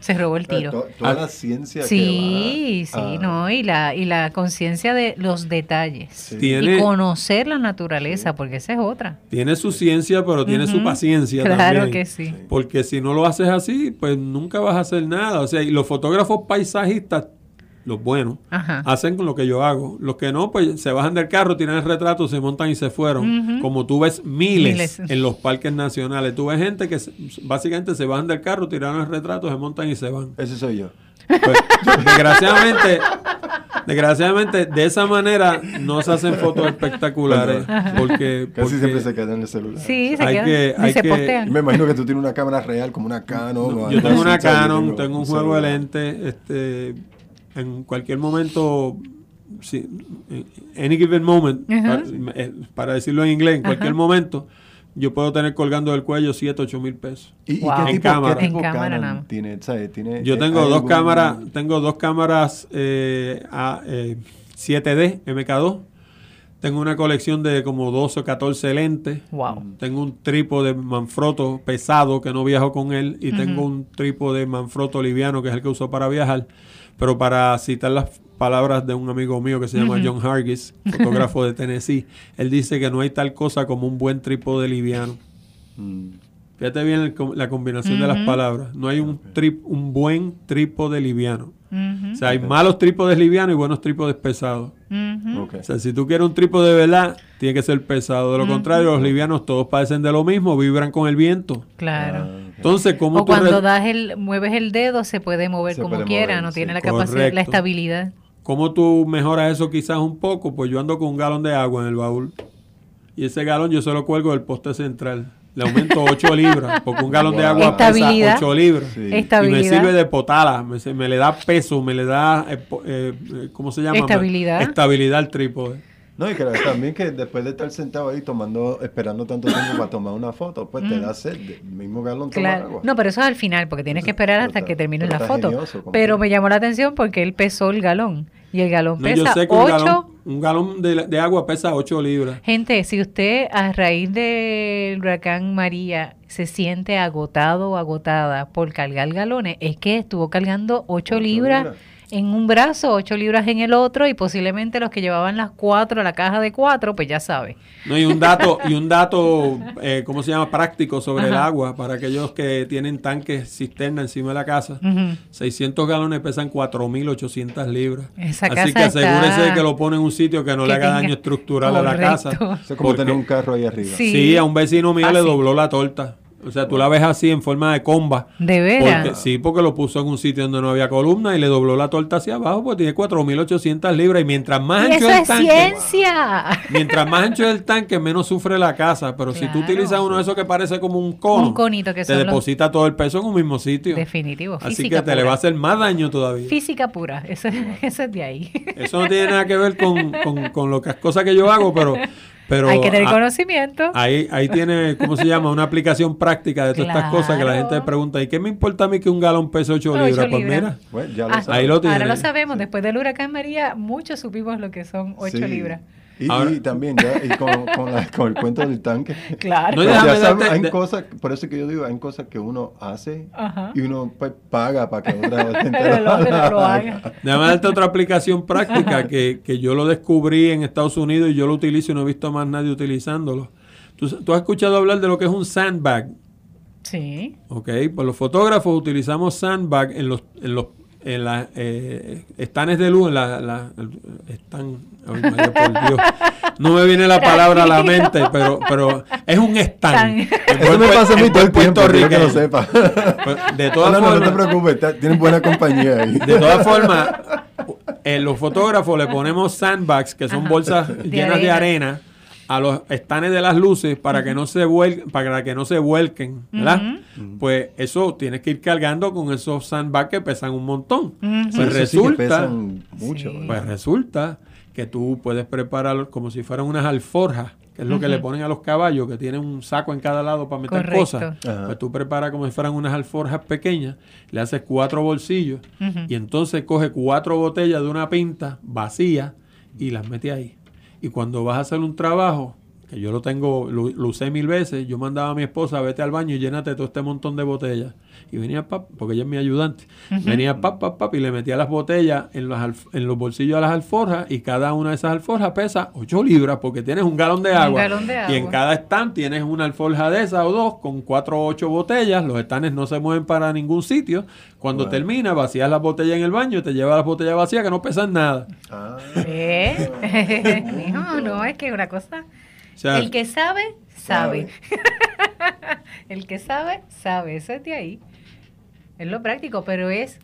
Se robó el tiro. toda la ciencia sí, que sí, no, y la, y la conciencia de los detalles. y conocer la naturaleza, porque esa es otra. Tiene su ciencia, pero tiene su paciencia claro también. Claro que sí. Porque si no lo haces así, pues nunca vas a hacer nada. O sea, y los fotógrafos paisajistas los buenos, hacen con lo que yo hago. Los que no, pues se bajan del carro, tiran el retrato, se montan y se fueron. Como tú ves miles, en los parques nacionales. Tú ves gente que básicamente se bajan del carro, tiran el retrato, se montan y se van. Ese soy yo. Pues, desgraciadamente, Desgraciadamente, de esa manera no se hacen fotos espectaculares porque, Casi siempre se quedan en el celular. Sí, se quedan. Que, hay se postean. Me imagino que tú tienes una cámara real como una Canon. yo tengo una Canon, tengo, un juego de lentes. Este, en cualquier momento sí, any given moment, eh, para, decirlo en inglés, en cualquier momento, yo puedo tener colgando del cuello 7, 8 mil pesos. ¿Y, qué cámara? en cámara tiene, yo tengo dos cámaras, tengo dos cámaras eh, a, 7D eh, MK2. Tengo una colección de como 12 o 14 lentes. Wow. Tengo un trípode Manfrotto pesado que no viajo con él. Y tengo un trípode Manfrotto liviano que es el que uso para viajar. Pero para citar las palabras de un amigo mío que se llama John Hargis, fotógrafo de Tennessee, (laughs) él dice que no hay tal cosa como un buen trípode liviano. Mm. Fíjate bien la combinación de las palabras. No hay un, trip, un buen trípode liviano. O sea, hay malos trípodes livianos y buenos trípodes pesados. O sea, si tú quieres un trípode de verdad, tiene que ser pesado. De lo contrario, los livianos todos padecen de lo mismo, vibran con el viento. Claro. Entonces, ¿cómo o cuando das el, mueves el dedo, se puede mover como quiera, no tiene la capacidad, la estabilidad. ¿Cómo tú mejoras eso quizás un poco? Pues yo ando con un galón de agua en el baúl. Y ese galón yo se lo cuelgo del poste central. Le aumento (laughs) 8 libras, porque un galón de agua pesa 8 libras. Y me sirve de potala, me, le da peso, me le da, eh, eh, ¿cómo se llama? Estabilidad. Estabilidad al trípode. No, y que también que después de estar sentado ahí tomando, esperando tanto tiempo para tomar una foto, pues te mm. da sed, el mismo galón claro. agua. No, pero eso es al final, porque tienes que esperar hasta que termine la foto. pero me llamó la atención porque él pesó el galón. Y el galón pesa 8. Un galón, de, agua pesa 8 libras. Gente, si usted a raíz del huracán María se siente agotado o agotada por cargar galones, es que estuvo cargando 8, libras en un brazo, ocho libras en el otro y posiblemente los que llevaban las cuatro, la caja de cuatro, pues ya sabe. No, y un dato, y un dato (laughs) eh, ¿cómo se llama? Práctico sobre el agua para aquellos que tienen tanques cisterna encima de la casa. 600 galones pesan 4.800 libras. Así que asegúrese de que lo pone en un sitio que no le haga daño estructural a la casa. es como tener un carro ahí arriba. Sí, a un vecino mío le dobló la torta. O sea, tú la ves así en forma de comba. ¿De veras? sí, porque lo puso en un sitio donde no había columna y le dobló la torta hacia abajo, pues tiene 4.800 libras. Y mientras más ancho es el tanque. ciencia! (laughs) Mientras más ancho es el tanque, menos sufre la casa. Pero si tú utilizas uno de esos que parece como un cono, un conito que te deposita todo el peso en un mismo sitio. Definitivo. Así que te le va a hacer más daño todavía. Física pura. (laughs) Eso, es de ahí. Eso no tiene nada que ver con, con, con lo que cosas que yo hago, pero hay que tener conocimiento. Ahí, ahí tiene, ¿cómo se llama? Una aplicación práctica de todas estas cosas que la gente pregunta, ¿y qué me importa a mí que un galón pese 8, libras? Pues mira, ah, ahí lo tiene. Ahora lo sabemos, después del huracán María, muchos supimos lo que son 8 libras. Y, también ya y con, con, el cuento del tanque. (laughs) Claro. hay cosas, por eso que yo digo, hay cosas que uno hace y uno pues, paga para que otra (laughs) gente lo, haga. Déjame darte otra aplicación práctica que, que, yo lo descubrí en Estados Unidos y yo lo utilizo y no he visto a más nadie utilizándolo. ¿Tú, ¿Tú, has escuchado hablar de lo que es un sandbag? Sí. Ok, pues los fotógrafos utilizamos sandbag en los, en los en las eh, estanes de luz, en la, la están, por Dios, no me viene la palabra a la mente, pero, pero es un stand. Eso me pasa a mí todo el tiempo, que lo sepa. Pues, de todas formas, no, te preocupes, tienen buena compañía ahí. De todas formas, en los fotógrafos le ponemos sandbags, que son bolsas llenas de arena a los estanes de las luces para que no se vuelquen, para que no se vuelquen, ¿verdad? Pues eso tienes que ir cargando con esos sandbags que pesan un montón. Pues resulta, mucho. Pues resulta que tú puedes preparar como si fueran unas alforjas, que es lo que le ponen a los caballos, que tienen un saco en cada lado para meter cosas. Pues tú preparas como si fueran unas alforjas pequeñas, le haces cuatro bolsillos y entonces coge cuatro botellas de una pinta vacía y las mete ahí. Y cuando vas a hacer un trabajo, que yo lo tengo, lo, usé mil veces, yo mandaba a mi esposa, vete al baño y llénate todo este montón de botellas. Y venía pap, porque ella es mi ayudante, venía pap, pap, pap, y le metía las botellas en los, en los bolsillos de las alforjas y cada una de esas alforjas pesa 8 libras porque tienes un galón de agua. Y en cada stand tienes una alforja de esas o dos con 4 o 8 botellas. Los stands no se mueven para ningún sitio. Cuando termina, vacías las botellas en el baño y te llevas las botellas vacías que no pesan nada. Ah. (laughs) no, no, es que una cosa... el que sabe, sabe. (laughs) el que sabe, sabe. Eso es de ahí. Es lo práctico, pero es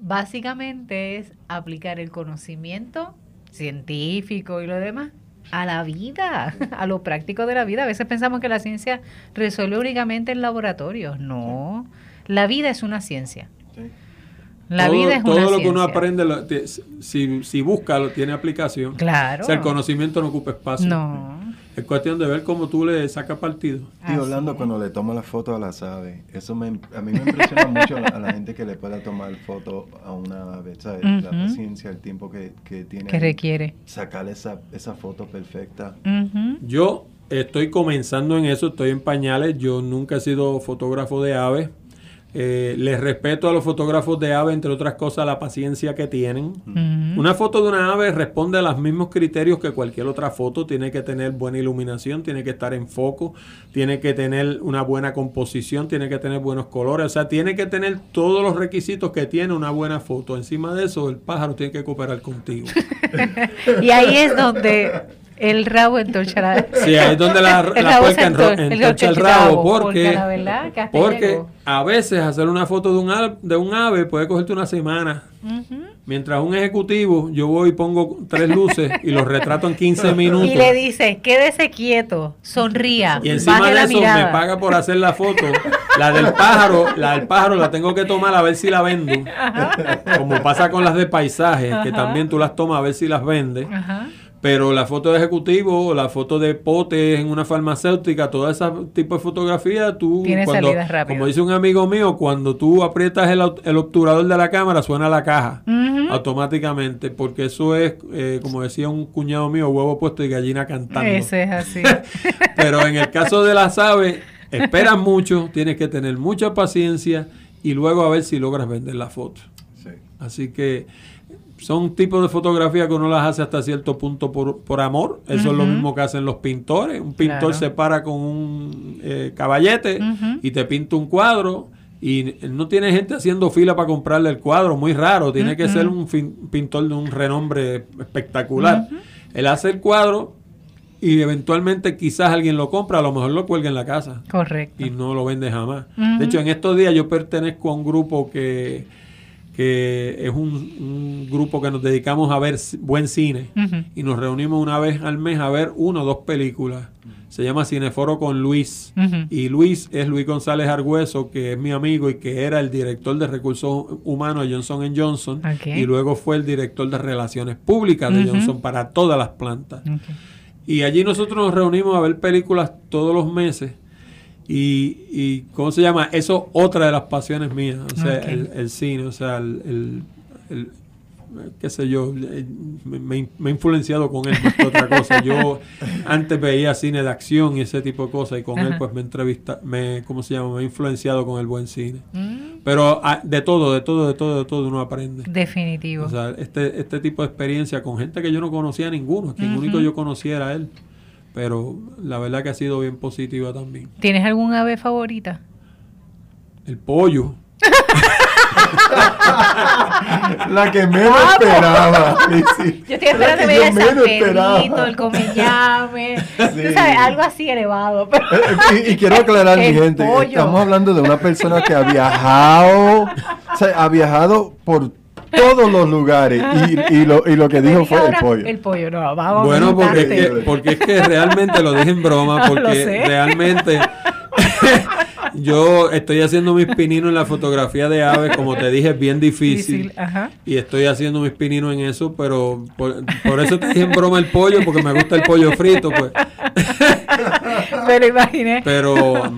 básicamente es aplicar el conocimiento científico y lo demás a la vida, (laughs) a lo práctico de la vida. A veces pensamos que la ciencia resuelve únicamente en laboratorios. No, la vida es una ciencia. La vida es todo lo que uno aprende, si, si busca, lo tiene aplicación. Claro. O sea, el conocimiento no ocupa espacio. No. Es cuestión de ver cómo tú le sacas partido. Y Orlando, cuando le toma la foto a las aves, eso me, a mí me impresiona (laughs) mucho a la, gente que le pueda tomar foto a una ave, ¿sabes? La paciencia, el tiempo que, que tiene. Que requiere. Sacar esa, esa foto perfecta. Yo estoy comenzando en eso, estoy en pañales. Yo nunca he sido fotógrafo de aves. Eh, les respeto a los fotógrafos de ave, entre otras cosas, la paciencia que tienen. Una foto de una ave responde a los mismos criterios que cualquier otra foto. Tiene que tener buena iluminación, tiene que estar en foco, tiene que tener una buena composición, tiene que tener buenos colores. O sea, tiene que tener todos los requisitos que tiene una buena foto. Encima de eso, el pájaro tiene que cooperar contigo. (laughs) y ahí es donde el rabo entorcha Sí, ahí es donde la, (laughs) la puerca entorcha el rabo. Porque, porque, a veces hacer una foto de un, de un ave puede cogerte una semana. Mientras un ejecutivo, yo voy y pongo tres luces y los retrato en 15 minutos. (laughs) Y le dice, quédese quieto, sonría. Y encima de eso me paga por hacer la foto. La del (laughs) pájaro, la del pájaro la tengo que tomar a ver si la vendo. Como pasa con las de paisaje, que también tú las tomas a ver si las vendes. Ajá. Pero la foto de ejecutivo, la foto de potes en una farmacéutica, todo ese tipo de fotografía, tú, cuando, como dice un amigo mío, cuando tú aprietas el, obturador de la cámara, suena la caja automáticamente, porque eso es, eh, como decía un cuñado mío, huevo puesto y gallina cantando. Ese es así. (laughs) Pero en el caso de las aves, esperas mucho, tienes que tener mucha paciencia y luego a ver si logras vender la foto. Así que son tipos de fotografía que uno las hace hasta cierto punto por, amor. Eso es lo mismo que hacen los pintores. Un pintor se para con un eh, caballete y te pinta un cuadro y no tiene gente haciendo fila para comprarle el cuadro, muy raro. Tiene que ser un pintor de un renombre espectacular. Él hace el cuadro y eventualmente quizás alguien lo compra, a lo mejor lo cuelga en la casa. Correcto. Y no lo vende jamás. De hecho, en estos días yo pertenezco a un grupo que que es un, grupo que nos dedicamos a ver buen cine y nos reunimos una vez al mes a ver una o dos películas. Se llama Cineforo con Luis. Y Luis es Luis González Argüeso, que es mi amigo y que era el director de recursos humanos de Johnson Johnson. Y luego fue el director de relaciones públicas de Johnson para todas las plantas. Y allí nosotros nos reunimos a ver películas todos los meses y, y, ¿cómo se llama? Eso otra de las pasiones mías, o sea, el, cine, o sea, el, el, qué sé yo, eh, me, me, he influenciado con él más que otra cosa. Yo (laughs) antes veía cine de acción y ese tipo de cosas y con él pues me entrevista, me, ¿cómo se llama? Me he influenciado con el buen cine. Mm. Pero ah, de todo, de todo, de todo, de todo uno aprende. Definitivo. O sea, este, este tipo de experiencia con gente que yo no conocía ninguno, que el único yo conocía era él pero la verdad que ha sido bien positiva también. ¿Tienes algún ave favorita? El pollo. (laughs) la que menos esperaba. Yo estoy esperando que me diga el San Pedrito, el Comellame. Tú sabes, algo así elevado. Eh, y, quiero aclarar, mi gente, estamos hablando de una persona que ha viajado, o sea, ha viajado por todos los lugares. Y, y, lo, y lo que dijo fue el pollo. El pollo, no, vamos Bueno, porque es, que, porque es que realmente lo dije en broma, (laughs) porque realmente (laughs) (laughs) yo estoy haciendo mis pininos en la fotografía de aves, como te dije, es bien difícil. Y estoy haciendo mis pininos en eso, pero por, por, eso te dije en broma el pollo, porque me gusta el pollo frito, pues. (laughs) Pero imaginé. Pero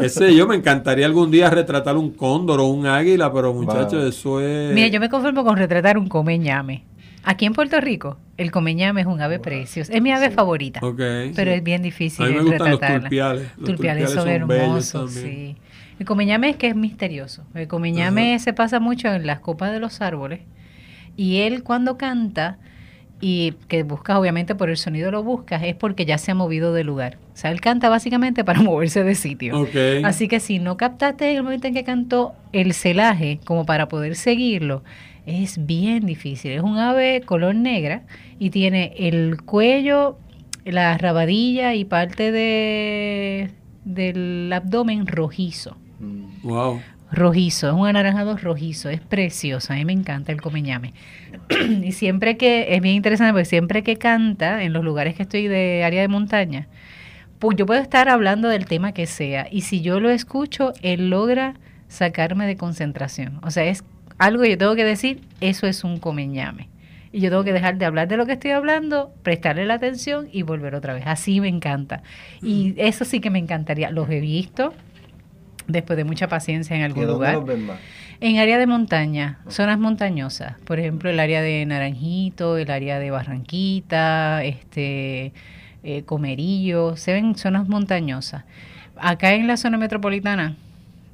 ese yo me encantaría algún día retratar un cóndor o un águila, pero muchachos, eso es. Mira, yo me conformo con retratar un comeñame. Aquí en Puerto Rico, el comeñame es un ave precioso. Es mi ave favorita. pero es bien difícil. A mí me gustan los turpiales. Los turpiales, son, hermosos, sí. El comeñame es que es misterioso. El comeñame se pasa mucho en las copas de los árboles. Y él cuando canta, y que buscas obviamente por el sonido lo buscas, es porque ya se ha movido de lugar. O sea, él canta básicamente para (laughs) moverse de sitio. Así que si no captaste el momento en que cantó el celaje como para poder seguirlo, es bien difícil. Es un ave color negra y tiene el cuello, la rabadilla y parte de, del abdomen rojizo. Wow. rojizo, es un anaranjado rojizo, es precioso, a mí me encanta el comeñame. (clears throat) y siempre que, es bien interesante porque siempre que canta en los lugares que estoy de área de montaña, pues yo puedo estar hablando del tema que sea y si yo lo escucho, él logra sacarme de concentración. O sea, es algo que yo tengo que decir, eso es un comeñame. Y yo tengo que dejar de hablar de lo que estoy hablando, prestarle la atención y volver otra vez. Así me encanta. Y eso sí que me encantaría. Los he visto, después de mucha paciencia en algún lugar. En área de montaña, zonas montañosas, por ejemplo el área de Naranjito, el área de Barranquita, este eh, Comerillo, se ven zonas montañosas. Acá en la zona metropolitana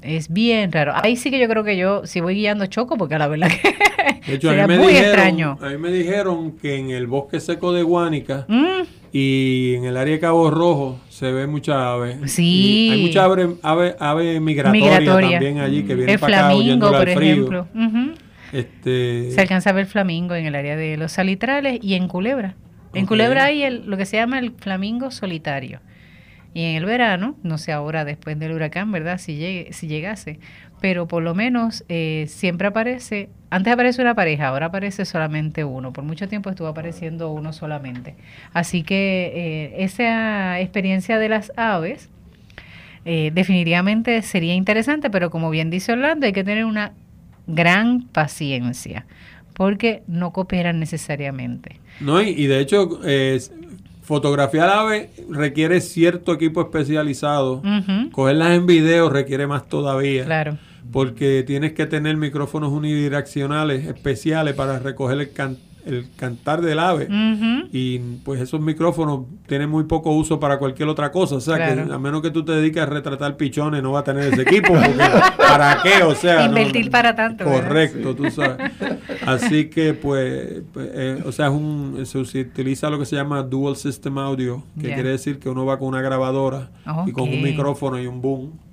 es bien raro. Ahí sí que yo creo que yo, si voy guiando, choco, porque la verdad (laughs) que sería muy extraño. A mí me dijeron que en el bosque seco de Guánica mm. y en el área de Cabo Rojo se ve mucha ave. Sí. hay mucha ave, ave, ave migratoria, también allí que viene para acá huyendo por ejemplo. este... Se alcanza a ver flamingo en el área de los salitrales y en Culebra. En Culebra hay el, lo que se llama el flamingo solitario. Y en el verano, no sé ahora después del huracán, ¿verdad? Si, si llegase, pero por lo menos eh, siempre aparece, antes aparece una pareja, ahora aparece solamente uno. Por mucho tiempo estuvo apareciendo uno solamente. Así que eh, esa experiencia de las aves eh, definitivamente sería interesante, pero como bien dice Orlando, hay que tener una gran paciencia porque no cooperan necesariamente. No, y, de hecho, fotografiar ave requiere cierto equipo especializado. Cogerlas en video requiere más todavía. Claro. Porque tienes que tener micrófonos unidireccionales especiales para recoger el canto el cantar del ave. Y pues esos micrófonos tienen muy poco uso para cualquier otra cosa. O sea, que a menos que tú te dediques a retratar pichones, no va a tener ese equipo. (laughs) ¿Para qué? O sea. Invertir para tanto. Correcto, tú sabes. Así que, pues, pues eh, o sea, es un, se, utiliza lo que se llama Dual System Audio, que quiere decir que uno va con una grabadora y con un micrófono y un boom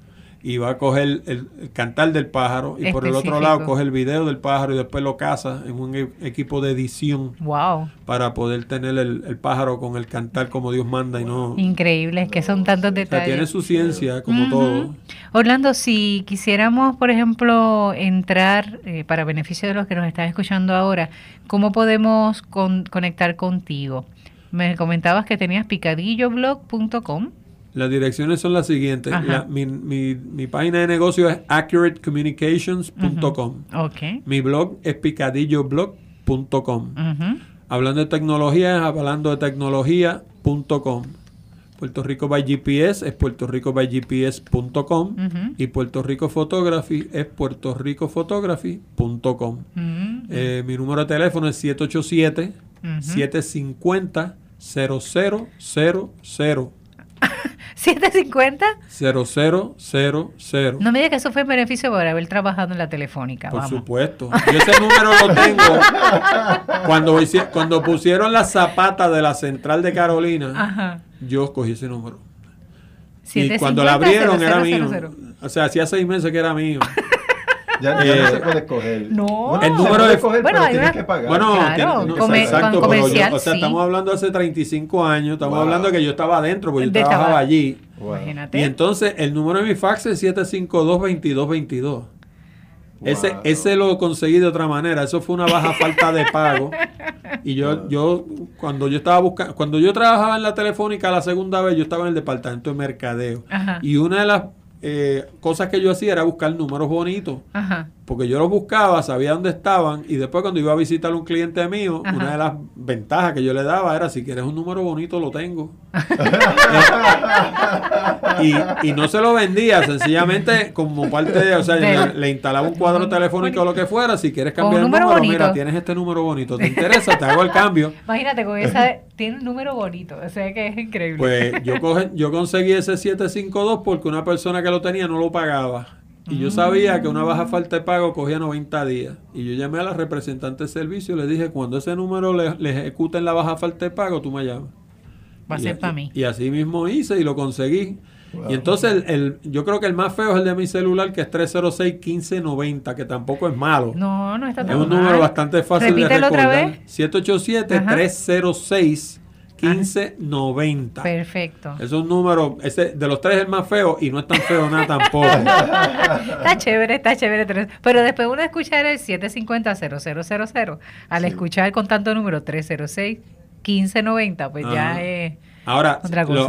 y va a coger el, cantar del pájaro y por el otro lado coge el video del pájaro y después lo caza en un e, equipo de edición wow. para poder tener el, pájaro con el cantar como Dios manda y no increíble es que son tantos detalles. tiene su ciencia como todo. Orlando si quisiéramos por ejemplo entrar eh, para beneficio de los que nos están escuchando ahora cómo podemos conectar contigo me comentabas que tenías picadilloblog.com las direcciones son las siguientes. mi, mi, mi, página de negocio es accuratecommunications.com. Mi blog es picadilloblog.com. Hablando de tecnología, hablando de tecnología.com. Puerto Rico by GPS es puertoricobygps.com y Puerto Rico Photography es puertoricofotography.com. Eh, mi número de teléfono es 787 750 0000 750 0000. No me digas que eso fue en beneficio por haber trabajado en la telefónica. Por supuesto. Yo ese número lo tengo. cuando, cuando pusieron la zapata de la central de Carolina, yo escogí ese número. Y cuando la abrieron era mío. O sea, hacía seis meses que era mío. (laughs) Ya, no se puede escoger. No. El número de escoger, bueno, tienes que pagar. Bueno, exacto, pero yo, o sea, estamos hablando hace 35 años, estamos hablando de que yo estaba adentro, porque yo trabajaba allí. Imagínate. Y entonces el número de mi fax es 752-2222. Ese, ese lo conseguí de otra manera. Eso fue una baja falta de pago. Y yo, yo, cuando yo estaba buscando, cuando yo trabajaba en la telefónica la segunda vez, yo estaba en el departamento de mercadeo. Y una de las eh, cosas que yo hacía era buscar números bonitos. Porque yo los buscaba, sabía dónde estaban y después cuando iba a visitar a un cliente mío, una de las ventajas que yo le daba era si quieres un número bonito lo tengo. (laughs) y, no se lo vendía, sencillamente como parte de, o sea, le, instalaba un cuadro telefónico o lo que fuera, si quieres cambiar el número, mira, tienes este número bonito, ¿te interesa? Te hago el cambio. (laughs) Imagínate, con esa, tiene un número bonito, o sea que es increíble. Pues yo, (laughs) yo conseguí ese 752 porque una persona que lo tenía no lo pagaba. Y yo sabía que una baja falta de pago cogía 90 días. Y yo llamé a la representante de servicio y le dije, cuando ese número le, le ejecuten la baja falta de pago, tú me llamas. Va a ser para mí. Y así mismo hice y lo conseguí. Y entonces el, yo creo que el más feo es el de mi celular, que es 306-1590, que tampoco es malo. No, no está tan Es un número bastante fácil de recordar. 787-306. 1590. Perfecto. Es un número, ese, de los tres es el más feo y no es tan feo nada tampoco. (laughs) está chévere, está chévere. Pero después uno escuchar el 750-0000, al escuchar con tanto número 306-1590, pues ya es... Ahora,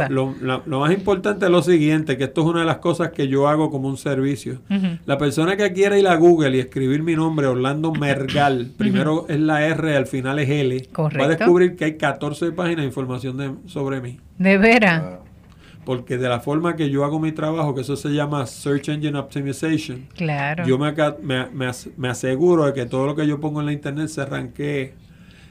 Lo, más importante es lo siguiente, que esto es una de las cosas que yo hago como un servicio. La persona que quiera ir a Google y escribir mi nombre, Orlando Mergal, primero es la R, al final es L, va a descubrir que hay 14 páginas de información de, sobre mí. ¿De veras? Porque de la forma que yo hago mi trabajo, que eso se llama Search Engine Optimization, claro. yo me, me, me aseguro de que todo lo que yo pongo en la internet se arranque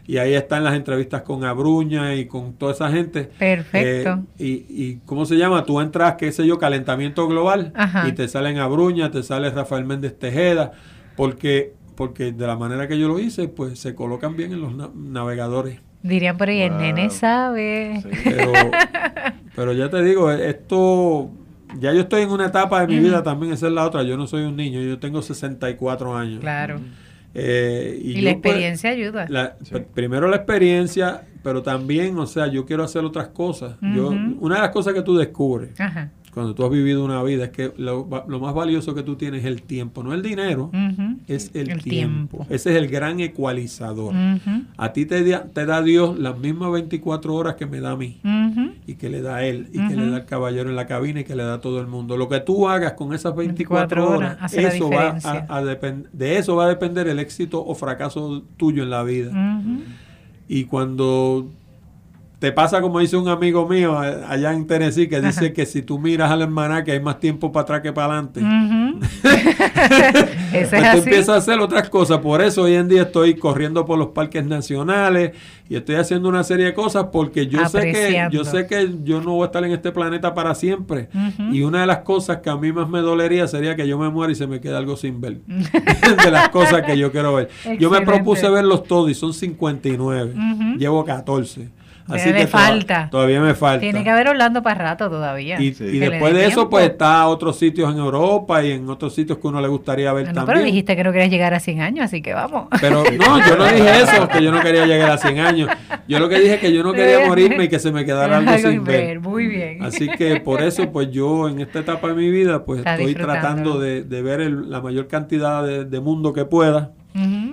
y ahí están las entrevistas con Abruña y con toda esa gente. Perfecto. Eh, y, y, ¿cómo se llama? Tú entras, qué sé yo, calentamiento global y te salen Abruña, te sale Rafael Méndez Tejeda, porque, porque de la manera que yo lo hice, pues se colocan bien en los navegadores. Dirían por ahí, el nene sabe. Pero, (laughs) pero ya te digo, esto ya yo estoy en una etapa de mi vida también, esa es la otra. Yo no soy un niño, yo tengo 64 años. Claro. Eh, y, la pues, experiencia ayuda. Primero la experiencia, pero también, o sea, yo quiero hacer otras cosas. yo, una de las cosas que tú descubres cuando tú has vivido una vida es que lo, más valioso que tú tienes es el tiempo, no el dinero, es el, tiempo. Ese es el gran ecualizador. A ti te, te, da Dios las mismas 24 horas que me da a mí y que le da a él y que le da al caballero en la cabina y que le da a todo el mundo. Lo que tú hagas con esas 24, horas, eso va a, de eso va a depender el éxito o fracaso tuyo en la vida. Y cuando te pasa como dice un amigo mío eh, allá en Tennessee que dice que si tú miras al hermana que hay más tiempo para atrás que para adelante. (laughs) es tú empiezas a hacer otras cosas. Por eso hoy en día estoy corriendo por los parques nacionales y estoy haciendo una serie de cosas porque yo sé que yo sé que yo no voy a estar en este planeta para siempre. Y una de las cosas que a mí más me dolería sería que yo me muera y se me quede algo sin ver. (laughs) de las cosas que yo quiero ver. Yo me propuse verlos todos y son 59. Llevo 14. Así que falta. Todavía, me falta. Tiene que haber Orlando para rato todavía. Y, después de eso, pues está a otros sitios en Europa y en otros sitios que uno le gustaría ver también. Pero dijiste que no querías llegar a 100 años, así que vamos. Pero no, yo no dije eso, que yo no quería llegar a 100 años. Yo lo que dije es que yo no quería morirme y que se me quedara algo, sin ver. Muy bien. Así que por eso, pues yo en esta etapa de mi vida, pues estoy tratando de, ver la mayor cantidad de, de mundo que pueda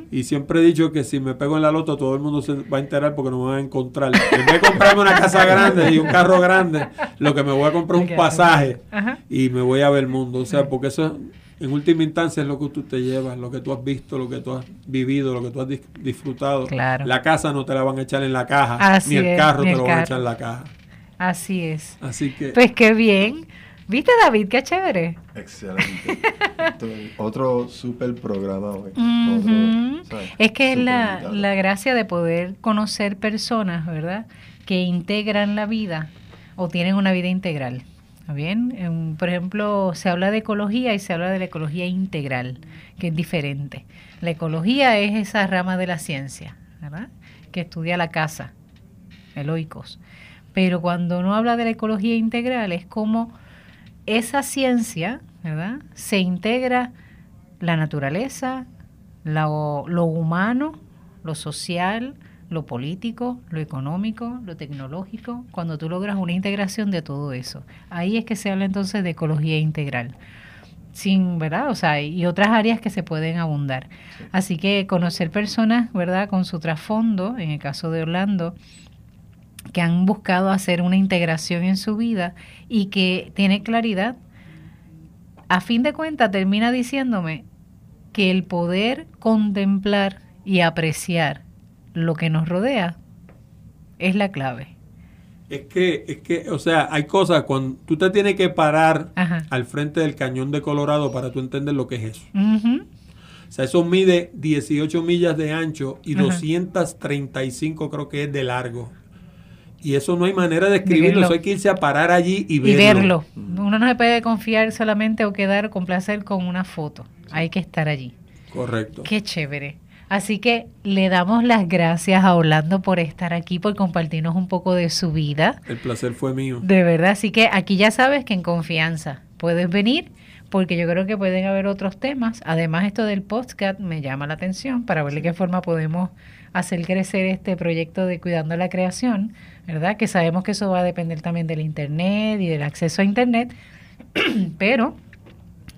y siempre he dicho que si me pego en la loto, todo el mundo se va a enterar porque no me va a encontrar. En vez de comprarme una casa grande y un carro grande, lo que me voy a comprar es un pasaje y me voy a ver el mundo. O sea, porque eso en última instancia es lo que tú te llevas, lo que tú has visto, lo que tú has vivido, lo que tú has disfrutado. La casa no te la van a echar en la caja, ni el carro te lo van a echar en la caja. Así es. Así que. Pues qué bien. ¿Viste, David? Qué chévere. Excelente. (laughs) Otro súper programa hoy. es que es la, la, gracia de poder conocer personas, ¿verdad? Que integran la vida o tienen una vida integral. ¿Está bien? por ejemplo, se habla de ecología y se habla de la ecología integral, que es diferente. La ecología es esa rama de la ciencia, ¿verdad? Que estudia la casa, eloicos. Pero cuando no habla de la ecología integral, es como esa ciencia, ¿verdad? Se integra la naturaleza, lo, lo humano, lo social, lo político, lo económico, lo tecnológico, cuando tú logras una integración de todo eso. Ahí es que se habla entonces de ecología integral. Sin, ¿verdad? O sea, y otras áreas que se pueden abundar. Así que conocer personas, ¿verdad? Con su trasfondo, en el caso de Orlando, que han buscado hacer una integración en su vida y que tiene claridad, a fin de cuentas termina diciéndome que el poder contemplar y apreciar lo que nos rodea es la clave. Es que, es que, o sea, hay cosas cuando tú te tienes que parar al frente del cañón de Colorado para tú entender lo que es eso. O sea, eso mide 18 millas de ancho y 235 creo que es de largo. Y eso no hay manera de escribirlo, eso hay que irse a parar allí y verlo. Y verlo. Uno no se puede confiar solamente o quedar con placer con una foto. Hay que estar allí. Correcto. Qué chévere. Así que le damos las gracias a Orlando por estar aquí, por compartirnos un poco de su vida. El placer fue mío. De verdad, así que aquí ya sabes que en confianza puedes venir porque yo creo que pueden haber otros temas. Además, esto del podcast me llama la atención para ver de qué forma podemos hacer crecer este proyecto de Cuidando la Creación, ¿verdad? Que sabemos que eso va a depender también del Internet y del acceso a Internet, (clears throat) pero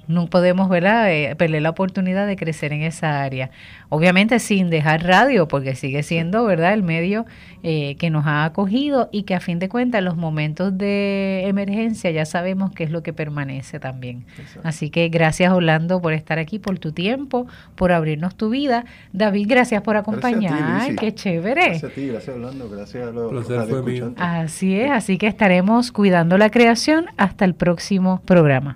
no podemos ¿verdad? Eh, perder la oportunidad de crecer en esa área. Obviamente sin dejar radio, porque sigue siendo verdad el medio eh, que nos ha acogido y que a fin de cuentas en los momentos de emergencia ya sabemos qué es lo que permanece también. Así que gracias Orlando por estar aquí, por tu tiempo, por abrirnos tu vida. David, gracias por acompañar. qué chévere. Gracias a ti, gracias Orlando, gracias a los, Así es, así que estaremos cuidando la creación hasta el próximo programa.